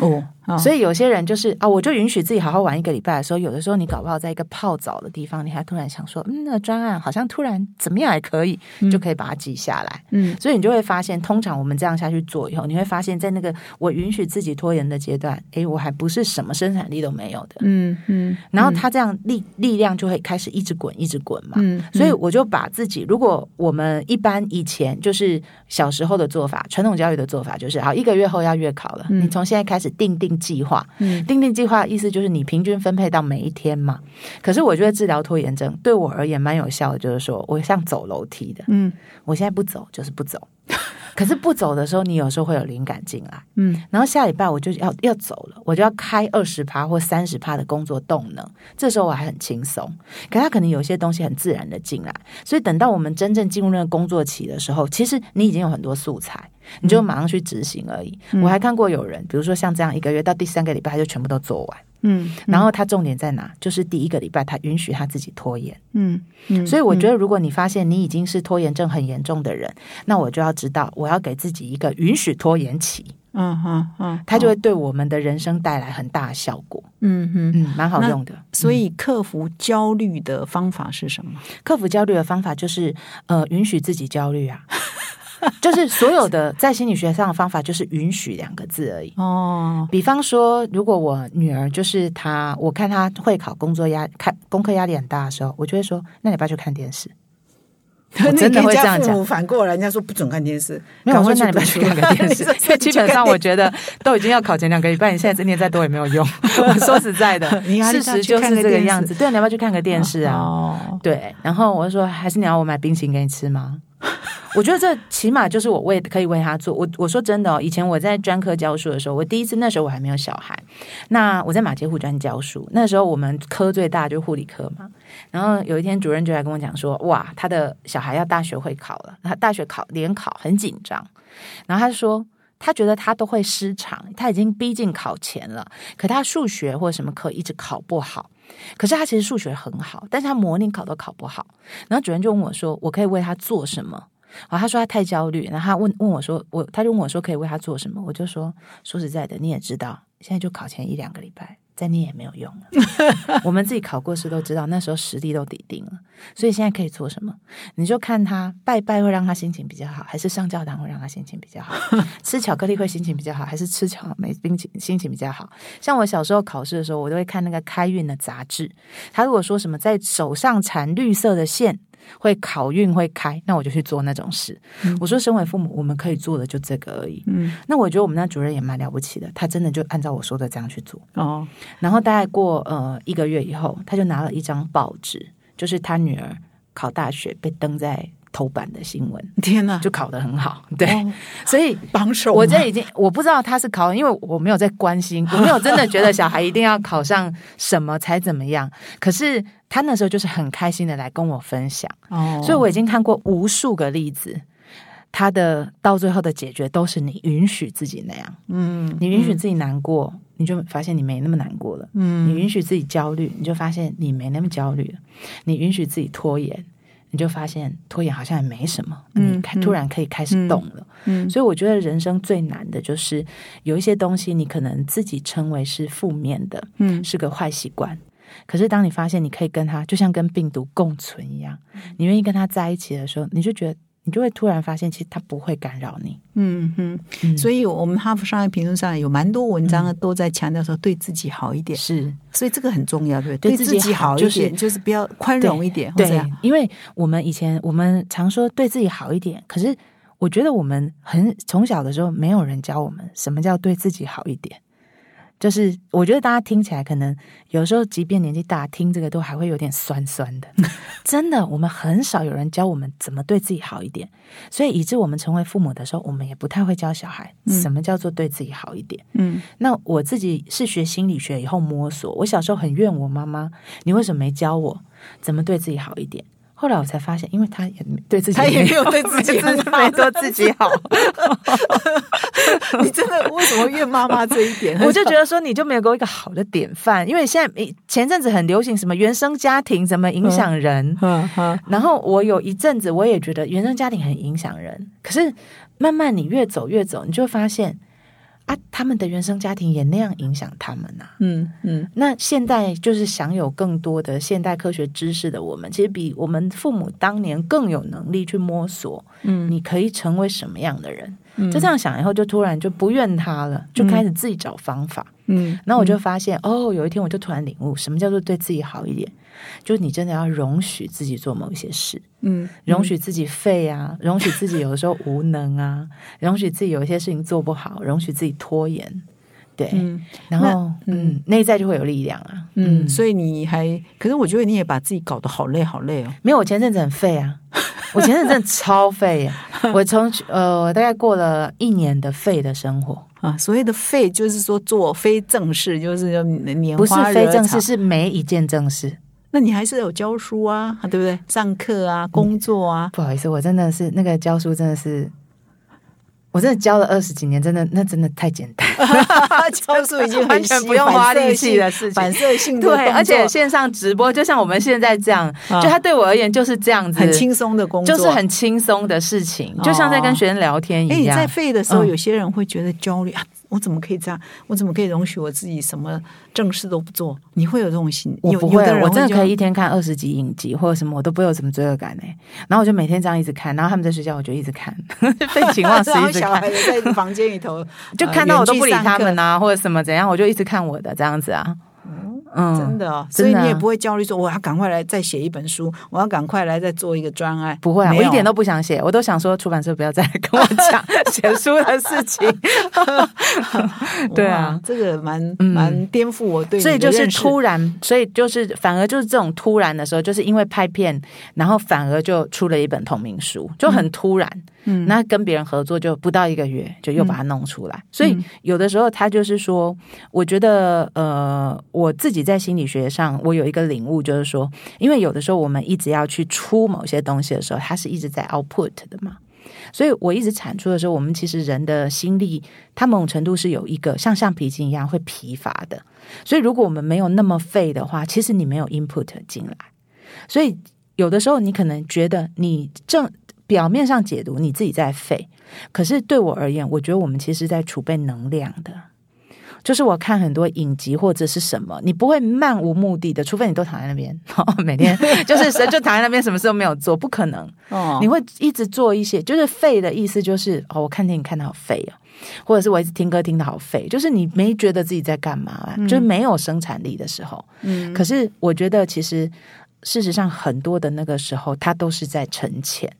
哦，所以以有些人就是啊，我就允许自己好好玩一个礼拜的时候，有的时候你搞不好在一个泡澡的地方，你还突然想说，嗯，那个专案好像突然怎么样还可以，就可以把它记下来。嗯所以你就会发现，通常我们这样下去做以后，你会发现在那个我允许自己拖延的阶段，诶，我还不是什么生产力都没有的。嗯嗯，然后他这样力力量就会开始一直滚，一直滚嘛。嗯，所以我就把自己，如果我们一般以前就是小时候的做法，传统教育的做法就是，好一个月后要月考了，嗯你从现在开始定定计划。嗯定定计划的意思就是你平均分配到每一天嘛。可是我觉得治疗拖延症对我而言蛮有效的，就是说我像走楼梯的，嗯我现在不走就是不走。可是不走的时候，你有时候会有灵感进来，嗯然后下礼拜我就要要走了，我就要开二十趴或三十趴的工作动能，这时候我还很轻松。可他可能有些东西很自然的进来，所以等到我们真正进入那个工作期的时候，其实你已经有很多素材，你就马上去执行而已。我还看过有人，比如说像这样一个月到第三个礼拜他就全部都做完，嗯，然后他重点在哪？就是第一个礼拜他允许他自己拖延。嗯嗯，所以我觉得，如果你发现你已经是拖延症很严重的人，那我就要知道，我要给自己一个允许拖延期。嗯嗯嗯，它就会对我们的人生带来很大的效果。嗯嗯。嗯，蛮好用的。所以克服焦虑的方法是什么？克服焦虑的方法就是呃，允许自己焦虑啊。就是所有的在心理学上的方法，就是允许两个字而已。哦，比方说，如果我女儿就是她，我看她会考工作压看功课压力很大的时候，我就会说，那你不要去看电视。我真的会这样讲反过来，人家说不准看电视，没有，我说那你不要去看个电视，因为基本上我觉得都已经要考前两个礼拜，你现在念再多也没有用。我说实在的，事实就是这个样子。对，你要不要去看个电视啊？哦，对，然后我就说，还是你要我买冰淇淋给你吃吗？我觉得这起码就是我为可以为他做。我我说真的哦，以前我在专科教书的时候，我第一次那时候我还没有小孩，那我在马街护专教书，那时候我们科最大就是护理科嘛。然后有一天主任就来跟我讲说，哇，他的小孩要大学会考了，他大学考联考很紧张，然后他就说。他觉得他都会失常，他已经逼近考前了，可他数学或者什么课一直考不好。可是他其实数学很好，但是他模拟考都考不好。然后主任就问我说：“我可以为他做什么？”然后他说他太焦虑，然后他问问我说：“我他就问我说可以为他做什么？”我就说：“说实在的，你也知道，现在就考前一两个礼拜，再念也没有用了。我们自己考过试都知道，那时候实力都底定了，所以现在可以做什么？你就看他拜拜会让他心情比较好，还是上教堂会让他心情比较好？吃巧克力会心情比较好，还是吃巧梅冰淇心情比较好？像我小时候考试的时候，我都会看那个开运的杂志。他如果说什么在手上缠绿色的线，会考运会开，那我就去做那种事。我说，身为父母，我们可以做的就这个而已。嗯，那我觉得我们那主任也蛮了不起的，他真的就按照我说的这样去做。哦，然后大概过呃一个月以后，他就拿了一张报纸，就是他女儿考大学被登在头版的新闻，天哪，就考得很好。对，哦所以榜首，我这已经我不知道他是考，因为我没有在关心，我没有真的觉得小孩一定要考上什么才怎么样。可是他那时候就是很开心的来跟我分享，哦，所以我已经看过无数个例子。他的到最后的解决都是你允许自己那样，嗯，你允许自己难过，你就发现你没那么难过了。嗯，你允许自己焦虑，你就发现你没那么焦虑了。你允许自己拖延，你就发现拖延好像也没什么，嗯你突然可以开始动了。嗯所以我觉得人生最难的就是有一些东西，你可能自己称为是负面的，嗯是个坏习惯。可是当你发现你可以跟他，就像跟病毒共存一样，你愿意跟他在一起的时候，你就觉得你就会突然发现，其实它不会干扰你。嗯哼，嗯所以我们哈佛商业评论上有蛮多文章都在强调说对自己好一点，是所以这个很重要，对不对对？自己好一就是点，就是比较宽容一点，对，因为我们以前我们常说对自己好一点，可是我觉得我们很从小的时候没有人教我们什么叫对自己好一点。就是我觉得大家听起来可能有时候，即便年纪大，听这个都还会有点酸酸的。真的，我们很少有人教我们怎么对自己好一点，所以以致我们成为父母的时候，我们也不太会教小孩什么叫做对自己好一点。嗯那我自己是学心理学以后摸索，我小时候很怨我妈妈，你为什么没教我怎么对自己好一点？后来我才发现，因为他也对自己他也没有对自己 很好没对自己好，你真的为什么怨妈妈这一点？我就觉得说你就没有给我一个好的典范，因为现在前阵子很流行什么原生家庭怎么影响人，嗯嗯然后我有一阵子我也觉得原生家庭很影响人，可是慢慢你越走越走，你就会发现啊，他们的原生家庭也那样影响他们呐、嗯嗯那现在就是享有更多的现代科学知识的我们，其实比我们父母当年更有能力去摸索，嗯你可以成为什么样的人。嗯就这样想以后，就突然就不怨他了，就开始自己找方法。嗯，然后我就发现，哦，有一天我就突然领悟，什么叫做对自己好一点？就你真的要容许自己做某一些事，嗯容许自己废啊，容许自己有的时候无能啊，容许自己有一些事情做不好，容许自己拖延。对，嗯然后嗯，内在就会有力量啊。嗯，所以你还，可是我觉得你也把自己搞得好累好累哦。没有，我前阵子很废啊，我前阵子真的超废耶。我从呃，我大概过了一年的废的生活，啊，所谓的废就是说做非正事，就是要拈不是非正事，。是每一件正事。那你还是有教书啊，对不对？上课啊，工作啊，不好意思，我真的是那个教书真的是，我真的教了二十几年，真的那真的太简单，教书已经完全不用花力气的事情。反射性的对，而且作线上直播，就像我们现在这样，啊就它对我而言就是这样子，很轻松的工作，就是很轻松的事情，就像在跟学生聊天哎，一样。你在废的时候，嗯。有些人会觉得焦虑啊，我怎么可以这样？我怎么可以容许我自己什么正事都不做？你会有这种心？有我不会我真的可以一天看二十集影集或者什么，我都不会有什么罪恶感哎、然后我就每天这样一直看，然后他们在睡觉，我就一直看，废寝忘食一直看小孩，在房间里头，就呃看到我都不理他们啊，或者什么怎样，我就一直看我的这样子啊。嗯，真的哦，所以你也不会焦虑说我要赶快来再写一本书，我要赶快来再做一个专案。不会啊，我一点都不想写，我都想说出版社不要再跟我讲 写书的事情。对啊哇，这个蛮嗯蛮颠覆我对你所以就是突然，所以就是反而就是这种突然的时候，就是因为拍片，然后反而就出了一本同名书，就很突然。嗯那跟别人合作就不到一个月，就又把它弄出来。所以有的时候他就是说，我觉得呃，我自己在心理学上，我有一个领悟，就是说，因为有的时候我们一直要去出某些东西的时候，它是一直在 output 的嘛。所以我一直产出的时候，我们其实人的心力，它某种程度是有一个像橡皮筋一样会疲乏的。所以如果我们没有那么废的话，其实你没有 input 进来。所以有的时候你可能觉得你正表面上解读你自己在废，可是对我而言，我觉得我们其实在储备能量的。就是我看很多影集或者是什么，你不会漫无目的的，除非你都躺在那边，每天就是就躺在那边，什么事都没有做，不可能。哦你会一直做一些，就是废的意思，就是哦，我看电影看的好废啊，或者是我一直听歌听的好废，就是你没觉得自己在干嘛、啊，就是没有生产力的时候。嗯可是我觉得其实事实上很多的那个时候，他都是在沉潜。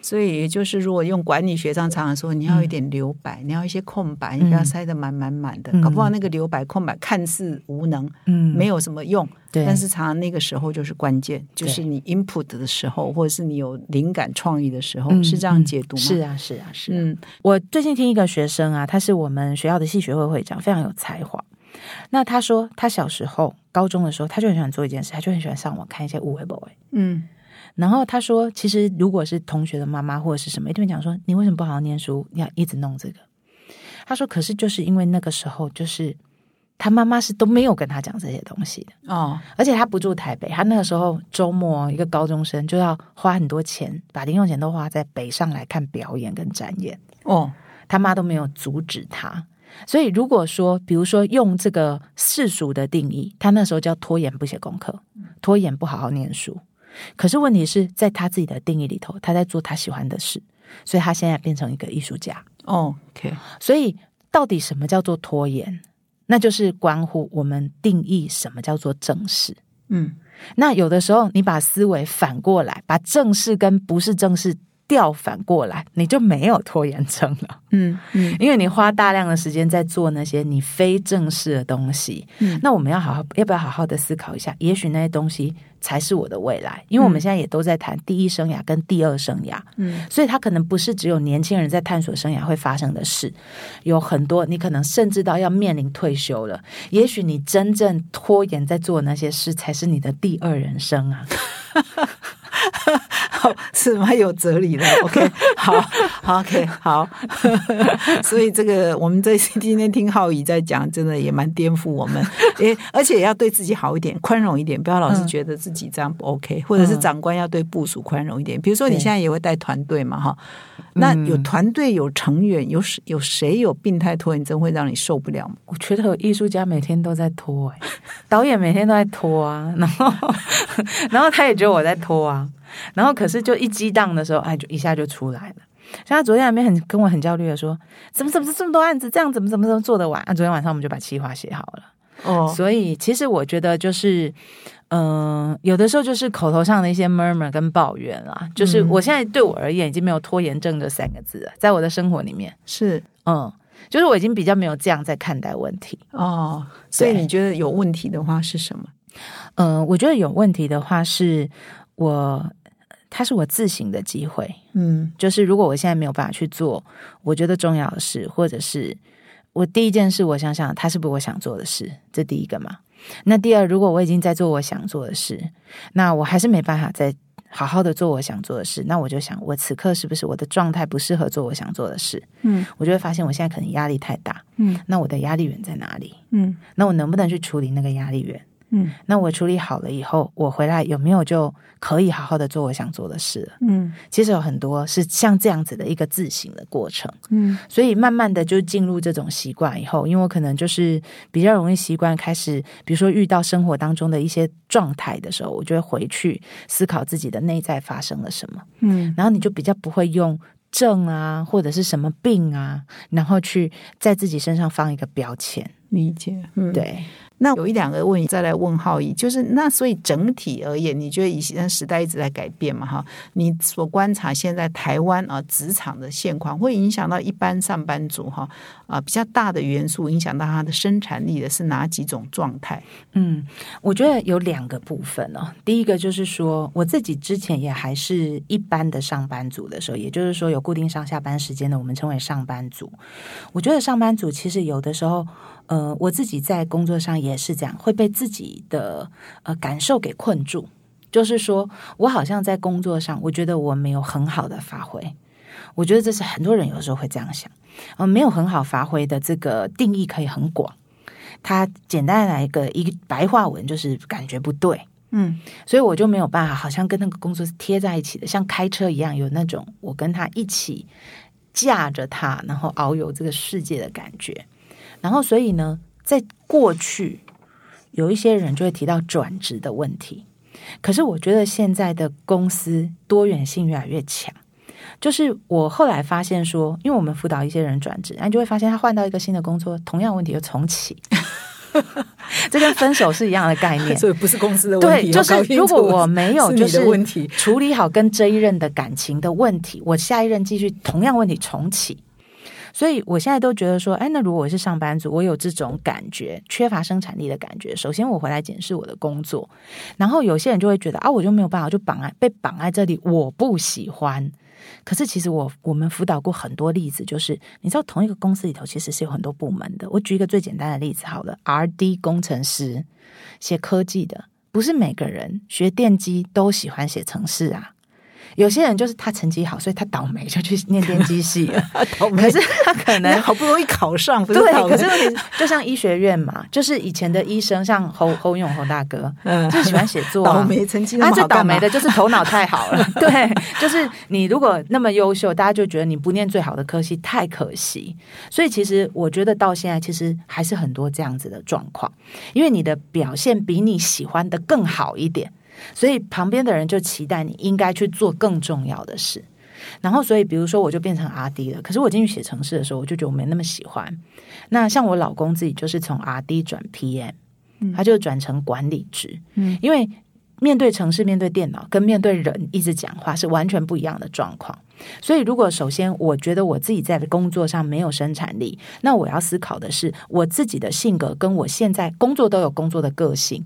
所以，也就是如果用管理学上常常说，你要有一点留白，你要一些空白，你不要塞得满满满的，搞不好那个留白空白看似无能，嗯，没有什么用，对。但是常常那个时候就是关键，就是你 input 的时候，或者是你有灵感创意的时候，是这样解读吗？是啊，是啊，是。嗯，我最近听一个学生啊，他是我们学校的系学会会长，非常有才华。那他说，他小时候高中的时候，他就很喜欢做一件事，他就很喜欢上网看一些物 boy，嗯。然后他说：“其实如果是同学的妈妈或者是什么，一定会讲说你为什么不好好念书，你要一直弄这个。”他说：“可是就是因为那个时候，就是他妈妈是都没有跟他讲这些东西的哦，而且他不住台北，他那个时候周末一个高中生就要花很多钱，把零用钱都花在北上来看表演跟展演哦，他妈都没有阻止他。所以如果说，比如说用这个世俗的定义，他那时候叫拖延不写功课，拖延不好好念书。”可是问题是在他自己的定义里头，他在做他喜欢的事，所以他现在变成一个艺术家。OK，所以到底什么叫做拖延？那就是关乎我们定义什么叫做正事。嗯，那有的时候你把思维反过来，把正事跟不是正事。调反过来，你就没有拖延症了。嗯嗯，因为你花大量的时间在做那些你非正式的东西。嗯，那我们要好好，要不要好好的思考一下？也许那些东西才是我的未来。因为我们现在也都在谈第一生涯跟第二生涯。嗯，所以它可能不是只有年轻人在探索生涯会发生的事，有很多你可能甚至到要面临退休了。也许你真正拖延在做那些事，才是你的第二人生啊。好，是蛮有哲理的。OK，好好，OK，好。所以这个我们这今天听浩宇在讲，真的也蛮颠覆我们。诶，而且要对自己好一点，宽容一点，不要老是觉得自己这样不 OK，或者是长官要对部署宽容一点。比如说你现在也会带团队嘛，哈，那有团队有成员，有有谁有病态拖延症会让你受不了吗？我觉得艺术家每天都在拖，哎，导演每天都在拖啊，然后然后他也觉得我在拖啊。然后可是就一激荡的时候，哎，就一下就出来了。像他昨天还没很跟我很焦虑的说，怎么怎么这么多案子，这样怎么怎么怎么做得完？啊，昨天晚上我们就把计划写好了。哦，所以其实我觉得就是，嗯，有的时候就是口头上的一些 murmur 跟抱怨啊，就是我现在对我而言已经没有拖延症这三个字了，在我的生活里面是，嗯，就是我已经比较没有这样在看待问题哦。所以你觉得有问题的话是什么？嗯，我觉得有问题的话是我。它是我自省的机会，嗯，就是如果我现在没有办法去做我觉得重要的事，或者是我第一件事，我想想，它是不是我想做的事？这第一个嘛。那第二，如果我已经在做我想做的事，那我还是没办法再好好的做我想做的事，那我就想，我此刻是不是我的状态不适合做我想做的事？嗯，我就会发现我现在可能压力太大，嗯，那我的压力源在哪里？嗯，那我能不能去处理那个压力源？嗯，那我处理好了以后，我回来有没有就可以好好的做我想做的事？嗯，其实有很多是像这样子的一个自省的过程。嗯，所以慢慢的就进入这种习惯以后，因为我可能就是比较容易习惯开始，比如说遇到生活当中的一些状态的时候，我就会回去思考自己的内在发生了什么。嗯，然后你就比较不会用症啊或者是什么病啊，然后去在自己身上放一个标签。理解，嗯，对。那有一两个问题再来问浩义，就是那所以整体而言，你觉得以前时代一直在改变嘛？哈，你所观察现在台湾啊职场的现况，会影响到一般上班族哈啊比较大的元素，影响到他的生产力的是哪几种状态？嗯，我觉得有两个部分哦。第一个就是说，我自己之前也还是一般的上班族的时候，也就是说有固定上下班时间的，我们称为上班族。我觉得上班族其实有的时候。呃，我自己在工作上也是这样，会被自己的呃感受给困住。就是说我好像在工作上，我觉得我没有很好的发挥。我觉得这是很多人有时候会这样想，呃，没有很好发挥的这个定义可以很广。它简单来一个一个白话文就是感觉不对，嗯，所以我就没有办法，好像跟那个工作是贴在一起的，像开车一样，有那种我跟他一起驾着他，然后遨游这个世界的感觉。然后，所以呢，在过去有一些人就会提到转职的问题。可是，我觉得现在的公司多元性越来越强。就是我后来发现说，因为我们辅导一些人转职，然后就会发现他换到一个新的工作，同样问题又重启。这跟分手是一样的概念。所以不是公司的问对，题，就是如果我没有就是问题，处理好跟这一任的感情的问题，我下一任继续同样问题重启。所以我现在都觉得说，哎，那如果我是上班族，我有这种感觉，缺乏生产力的感觉。首先，我回来检视我的工作，然后有些人就会觉得啊，我就没有办法，就绑在被绑在这里，我不喜欢。可是其实我我们辅导过很多例子，就是你知道同一个公司里头其实是有很多部门的。我举一个最简单的例子好了，R D 工程师写科技的，不是每个人学电机都喜欢写程式啊。有些人就是他成绩好，所以他倒霉就去念电机系了。倒霉。可是他可能好不容易考上，不是 就像医学院嘛，就是以前的医生，像侯侯勇侯大哥，嗯。就喜欢写作、啊，倒霉成绩他最倒霉的就是头脑太好了，对，就是你如果那么优秀，大家就觉得你不念最好的科系太可惜。所以其实我觉得到现在，其实还是很多这样子的状况，因为你的表现比你喜欢的更好一点，所以旁边的人就期待你应该去做更重要的事。然后，所以比如说，我就变成 R D 了。可是我进去写程式的时候，我就觉得我没那么喜欢。那像我老公自己就是从 R D 转 P M，他就转成管理职。嗯因为面对城市、面对电脑跟面对人一直讲话是完全不一样的状况。所以，如果首先我觉得我自己在工作上没有生产力，那我要思考的是我自己的性格跟我现在工作都有工作的个性。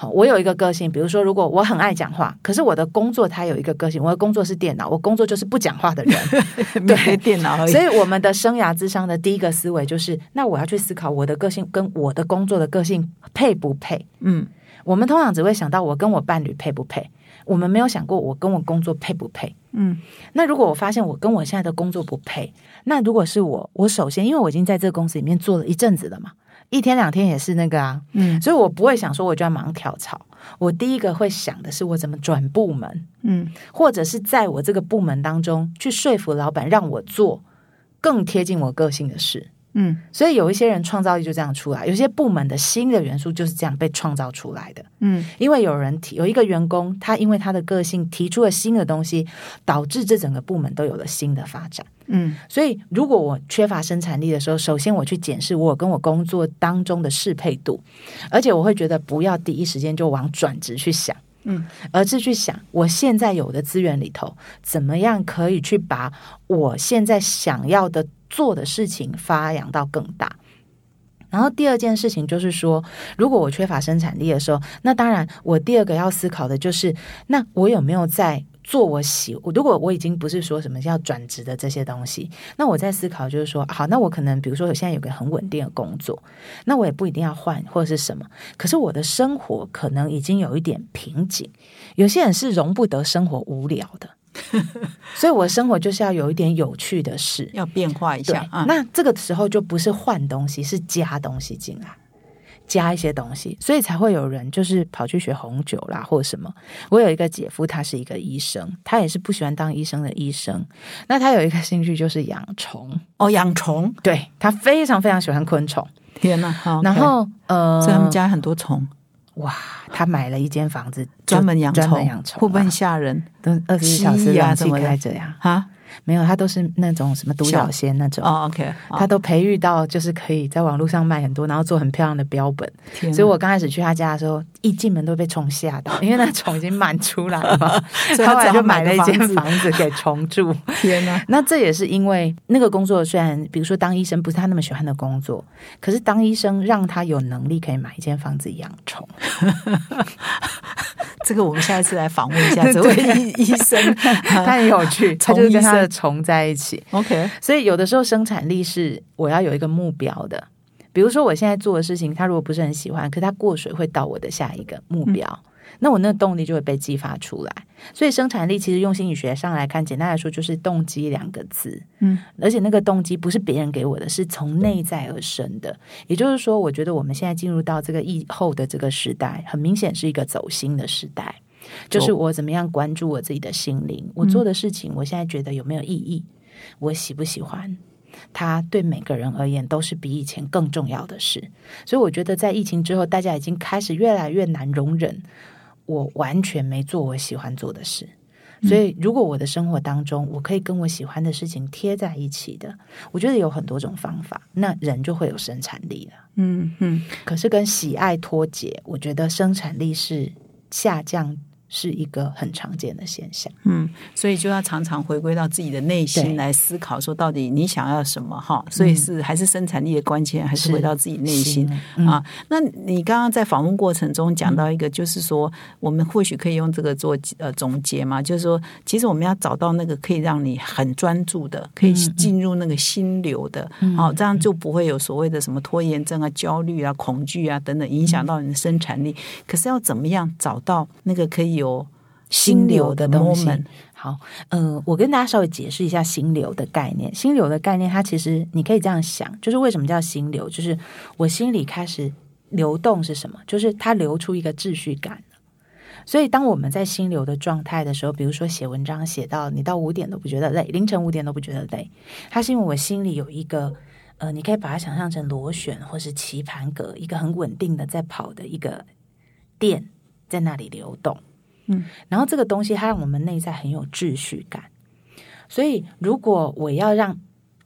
好，我有一个个性，比如说，如果我很爱讲话，可是我的工作它有一个个性，我的工作是电脑，我工作就是不讲话的人。对电脑所。以我们的生涯智商的第一个思维就是，那我要去思考我的个性跟我的工作的个性配不配。嗯，我们通常只会想到我跟我伴侣配不配，我们没有想过我跟我工作配不配。嗯，那如果我发现我跟我现在的工作不配，那如果是我，我首先因为我已经在这个公司里面做了一阵子了嘛，一天两天也是那个啊，嗯所以我不会想说我就要马上跳槽。我第一个会想的是我怎么转部门，嗯或者是在我这个部门当中去说服老板让我做更贴近我个性的事。嗯所以有一些人创造力就这样出来，有些部门的新的元素就是这样被创造出来的。嗯因为有人提有一个员工，他因为他的个性提出了新的东西，导致这整个部门都有了新的发展。嗯所以，如果我缺乏生产力的时候，首先我去检视我跟我工作当中的适配度，而且我会觉得不要第一时间就往转职去想。嗯，而是去想我现在有的资源里头，怎么样可以去把我现在想要的做的事情发扬到更大。然后第二件事情就是说，如果我缺乏生产力的时候，那当然我第二个要思考的就是，那我有没有在做我喜？如果我已经不是说什么要转职的这些东西，那我在思考就是说，好，那我可能比如说我现在有个很稳定的工作，那我也不一定要换或者是什么，可是我的生活可能已经有一点瓶颈。有些人是容不得生活无聊的，所以我的生活就是要有一点有趣的事。要变化一下，啊。那这个时候就不是换东西，是加东西进来，加一些东西，所以才会有人就是跑去学红酒啦，或者什么。我有一个姐夫，他是一个医生，他也是不喜欢当医生的医生。那他有一个兴趣就是养虫，哦，养虫，对他非常非常喜欢昆虫。天哪！好然后呃，所以他们家很多虫，哇，他买了一间房子，专门养虫，专门养虫不会很吓人都二十四小时气开着呀？啊？没有，他都是那种什么独角仙那种。哦，OK，他都培育到，就是可以在网络上卖很多，然后做很漂亮的标本。所以我刚开始去他家的时候，一进门都被虫吓到，因为那虫已经满出来了嘛。所以他他后来就买买了一间房子给虫住。天哪！那这也是因为那个工作虽然，比如说当医生不是他那么喜欢的工作，可是当医生让他有能力可以买一间房子养虫。这个我们下一次来访问一下这位医医生，他很有趣，他虫就是跟他的重在一起。OK，所以有的时候生产力是我要有一个目标的，比如说我现在做的事情，他如果不是很喜欢，可他过水会到我的下一个目标，那我那个动力就会被激发出来。所以生产力其实用心理学上来看，简单来说就是动机两个字，嗯，而且那个动机不是别人给我的，是从内在而生的。也就是说，我觉得我们现在进入到这个疫后的这个时代，很明显是一个走心的时代。就是我怎么样关注我自己的心灵，我做的事情，我现在觉得有没有意义，我喜不喜欢，它对每个人而言都是比以前更重要的事。所以我觉得在疫情之后，大家已经开始越来越难容忍我完全没做我喜欢做的事。所以，如果我的生活当中，我可以跟我喜欢的事情贴在一起的，我觉得有很多种方法，那人就会有生产力了。嗯嗯，可是跟喜爱脱节，我觉得生产力是下降。是一个很常见的现象，嗯，所以就要常常回归到自己的内心来思考，说到底你想要什么哈？所以是还是生产力的关键，还是回到自己内心啊？那你刚刚在访问过程中讲到一个，就是说我们或许可以用这个做呃总结嘛，就是说其实我们要找到那个可以让你很专注的，可以进入那个心流的，好，这样就不会有所谓的什么拖延症啊、焦虑啊、恐惧啊等等影响到你的生产力。可是要怎么样找到那个可以？有心流的东西。好，嗯，我跟大家稍微解释一下心流的概念。心流的概念，它其实你可以这样想，就是为什么叫心流？就是我心里开始流动是什么？就是它流出一个秩序感。所以，当我们在心流的状态的时候，比如说写文章写到你到五点都不觉得累，凌晨五点都不觉得累，它是因为我心里有一个呃，你可以把它想象成螺旋或是棋盘格，一个很稳定的在跑的一个电在那里流动。嗯，然后这个东西它让我们内在很有秩序感，所以如果我要让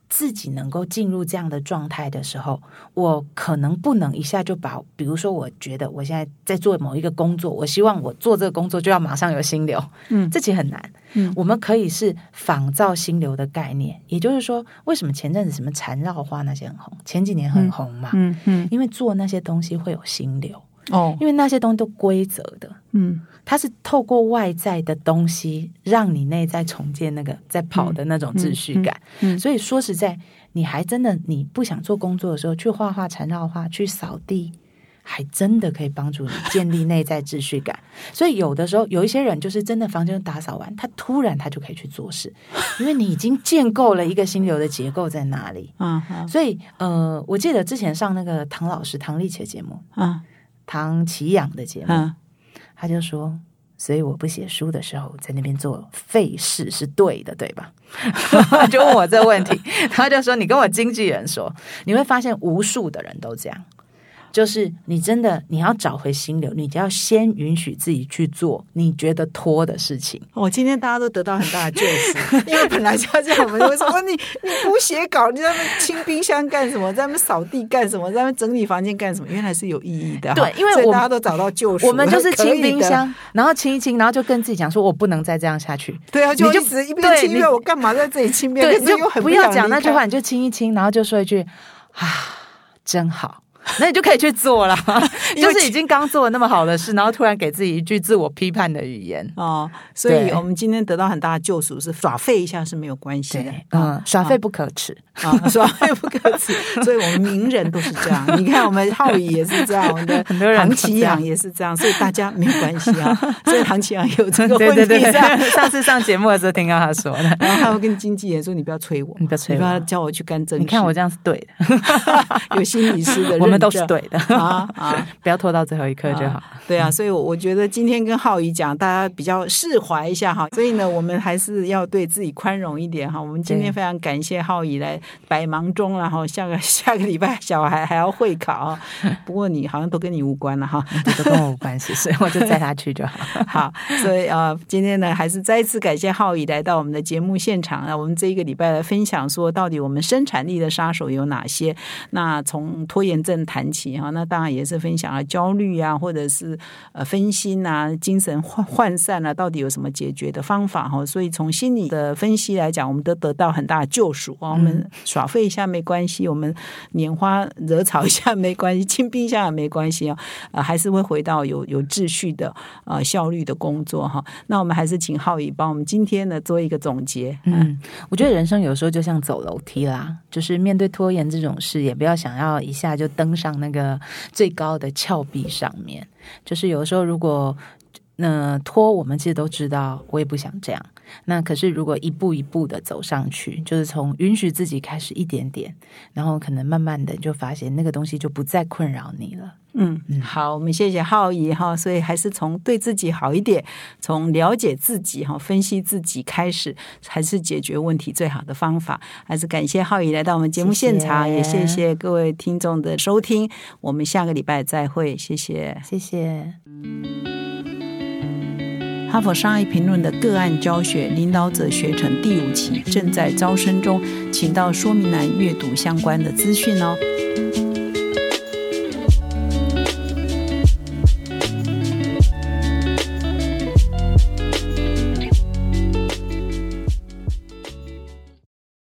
自己能够进入这样的状态的时候，我可能不能一下就把，比如说，我觉得我现在在做某一个工作，我希望我做这个工作就要马上有心流，嗯，这其实很难，嗯，我们可以是仿造心流的概念，也就是说，为什么前阵子什么缠绕花那些很红，前几年很红嘛，嗯嗯，因为做那些东西会有心流。哦，因为那些东西都规则的，嗯，它是透过外在的东西让你内在重建那个在跑的那种秩序感，嗯，所以说实在，你还真的你不想做工作的时候，去画画缠绕画，去扫地，还真的可以帮助你建立内在秩序感。所以有的时候有一些人就是真的房间打扫完，他突然他就可以去做事，因为你已经建构了一个心流的结构在哪里，嗯，所以呃，我记得之前上那个唐老师唐立奇的节目，啊。唐奇养的节目，他就说：“所以我不写书的时候，在那边做费事是对的，对吧？” 就问我这个问题，他就说：“你跟我经纪人说，你会发现无数的人都这样。”就是你真的你要找回心流，你就要先允许自己去做你觉得拖的事情。哦，今天大家都得到很大的救赎，因为本来就要这样，我们为什么你你不写稿，你在那清冰箱干什么？在那扫地干什么？在那整理房间干什么？原来是有意义的。对，因为大家都找到救赎，我们就是清冰箱，然后清一清，然后就跟自己讲说，我不能再这样下去。对啊，就一直一边清一边我干嘛在这里清边？对，你就不要讲那句话，你就清一清，然后就说一句啊，真好。那你就可以去做了，就是已经刚做了那么好的事，然后突然给自己一句自我批判的语言哦。所以我们今天得到很大的救赎，是耍废一下是没有关系的，嗯，耍废不可耻啊，耍废不可耻。所以我们名人都是这样，你看我们浩宇也是这样，我们的很多人唐奇阳也是这样，所以大家没有关系啊。所以唐奇阳有这个问题，上次上节目的时候听到他说的，然后他会跟经纪人说：“你不要催我，你不要催，你不要叫我去干正你看我这样是对的，有心理师的。我们都是对的啊啊！不要拖到最后一刻就好。对啊，所以我觉得今天跟浩宇讲，大家比较释怀一下哈。所以呢，我们还是要对自己宽容一点哈。我们今天非常感谢浩宇来百忙中，然后下个 下个礼拜小孩还要会考，不过你好像都跟你无关了哈，都跟我无关系，所以我就带他去就好。好，所以啊，今天呢，还是再次感谢浩宇来到我们的节目现场啊。我们这一个礼拜来分享说，到底我们生产力的杀手有哪些？那从拖延症谈起哈，那当然也是分享了焦虑啊，或者是呃分心啊、精神涣涣散啊，到底有什么解决的方法哈？所以从心理的分析来讲，我们都得到很大的救赎啊。我们耍废一下没关系，我们拈花惹草一下没关系，清冰箱也没关系啊，呃，还是会回到有有秩序的呃效率的工作哈。那我们还是请浩宇帮我们今天呢做一个总结。嗯，我觉得人生有时候就像走楼梯啦，就是面对拖延这种事，也不要想要一下就登上那个最高的峭壁上面。就是有的时候如果那拖，我们其实都知道，我也不想这样。那可是如果一步一步的走上去，就是从允许自己开始一点点，然后可能慢慢的就发现那个东西就不再困扰你了。嗯嗯，好，我们谢谢浩怡哈，所以还是从对自己好一点，从了解自己哈，分析自己开始，才是解决问题最好的方法。还是感谢浩怡来到我们节目现场，也谢谢各位听众的收听，我们下个礼拜再会，谢谢，谢谢。哈佛商业评论的个案教学领导者学程第五期正在招生中，请到说明栏阅读相关的资讯哦。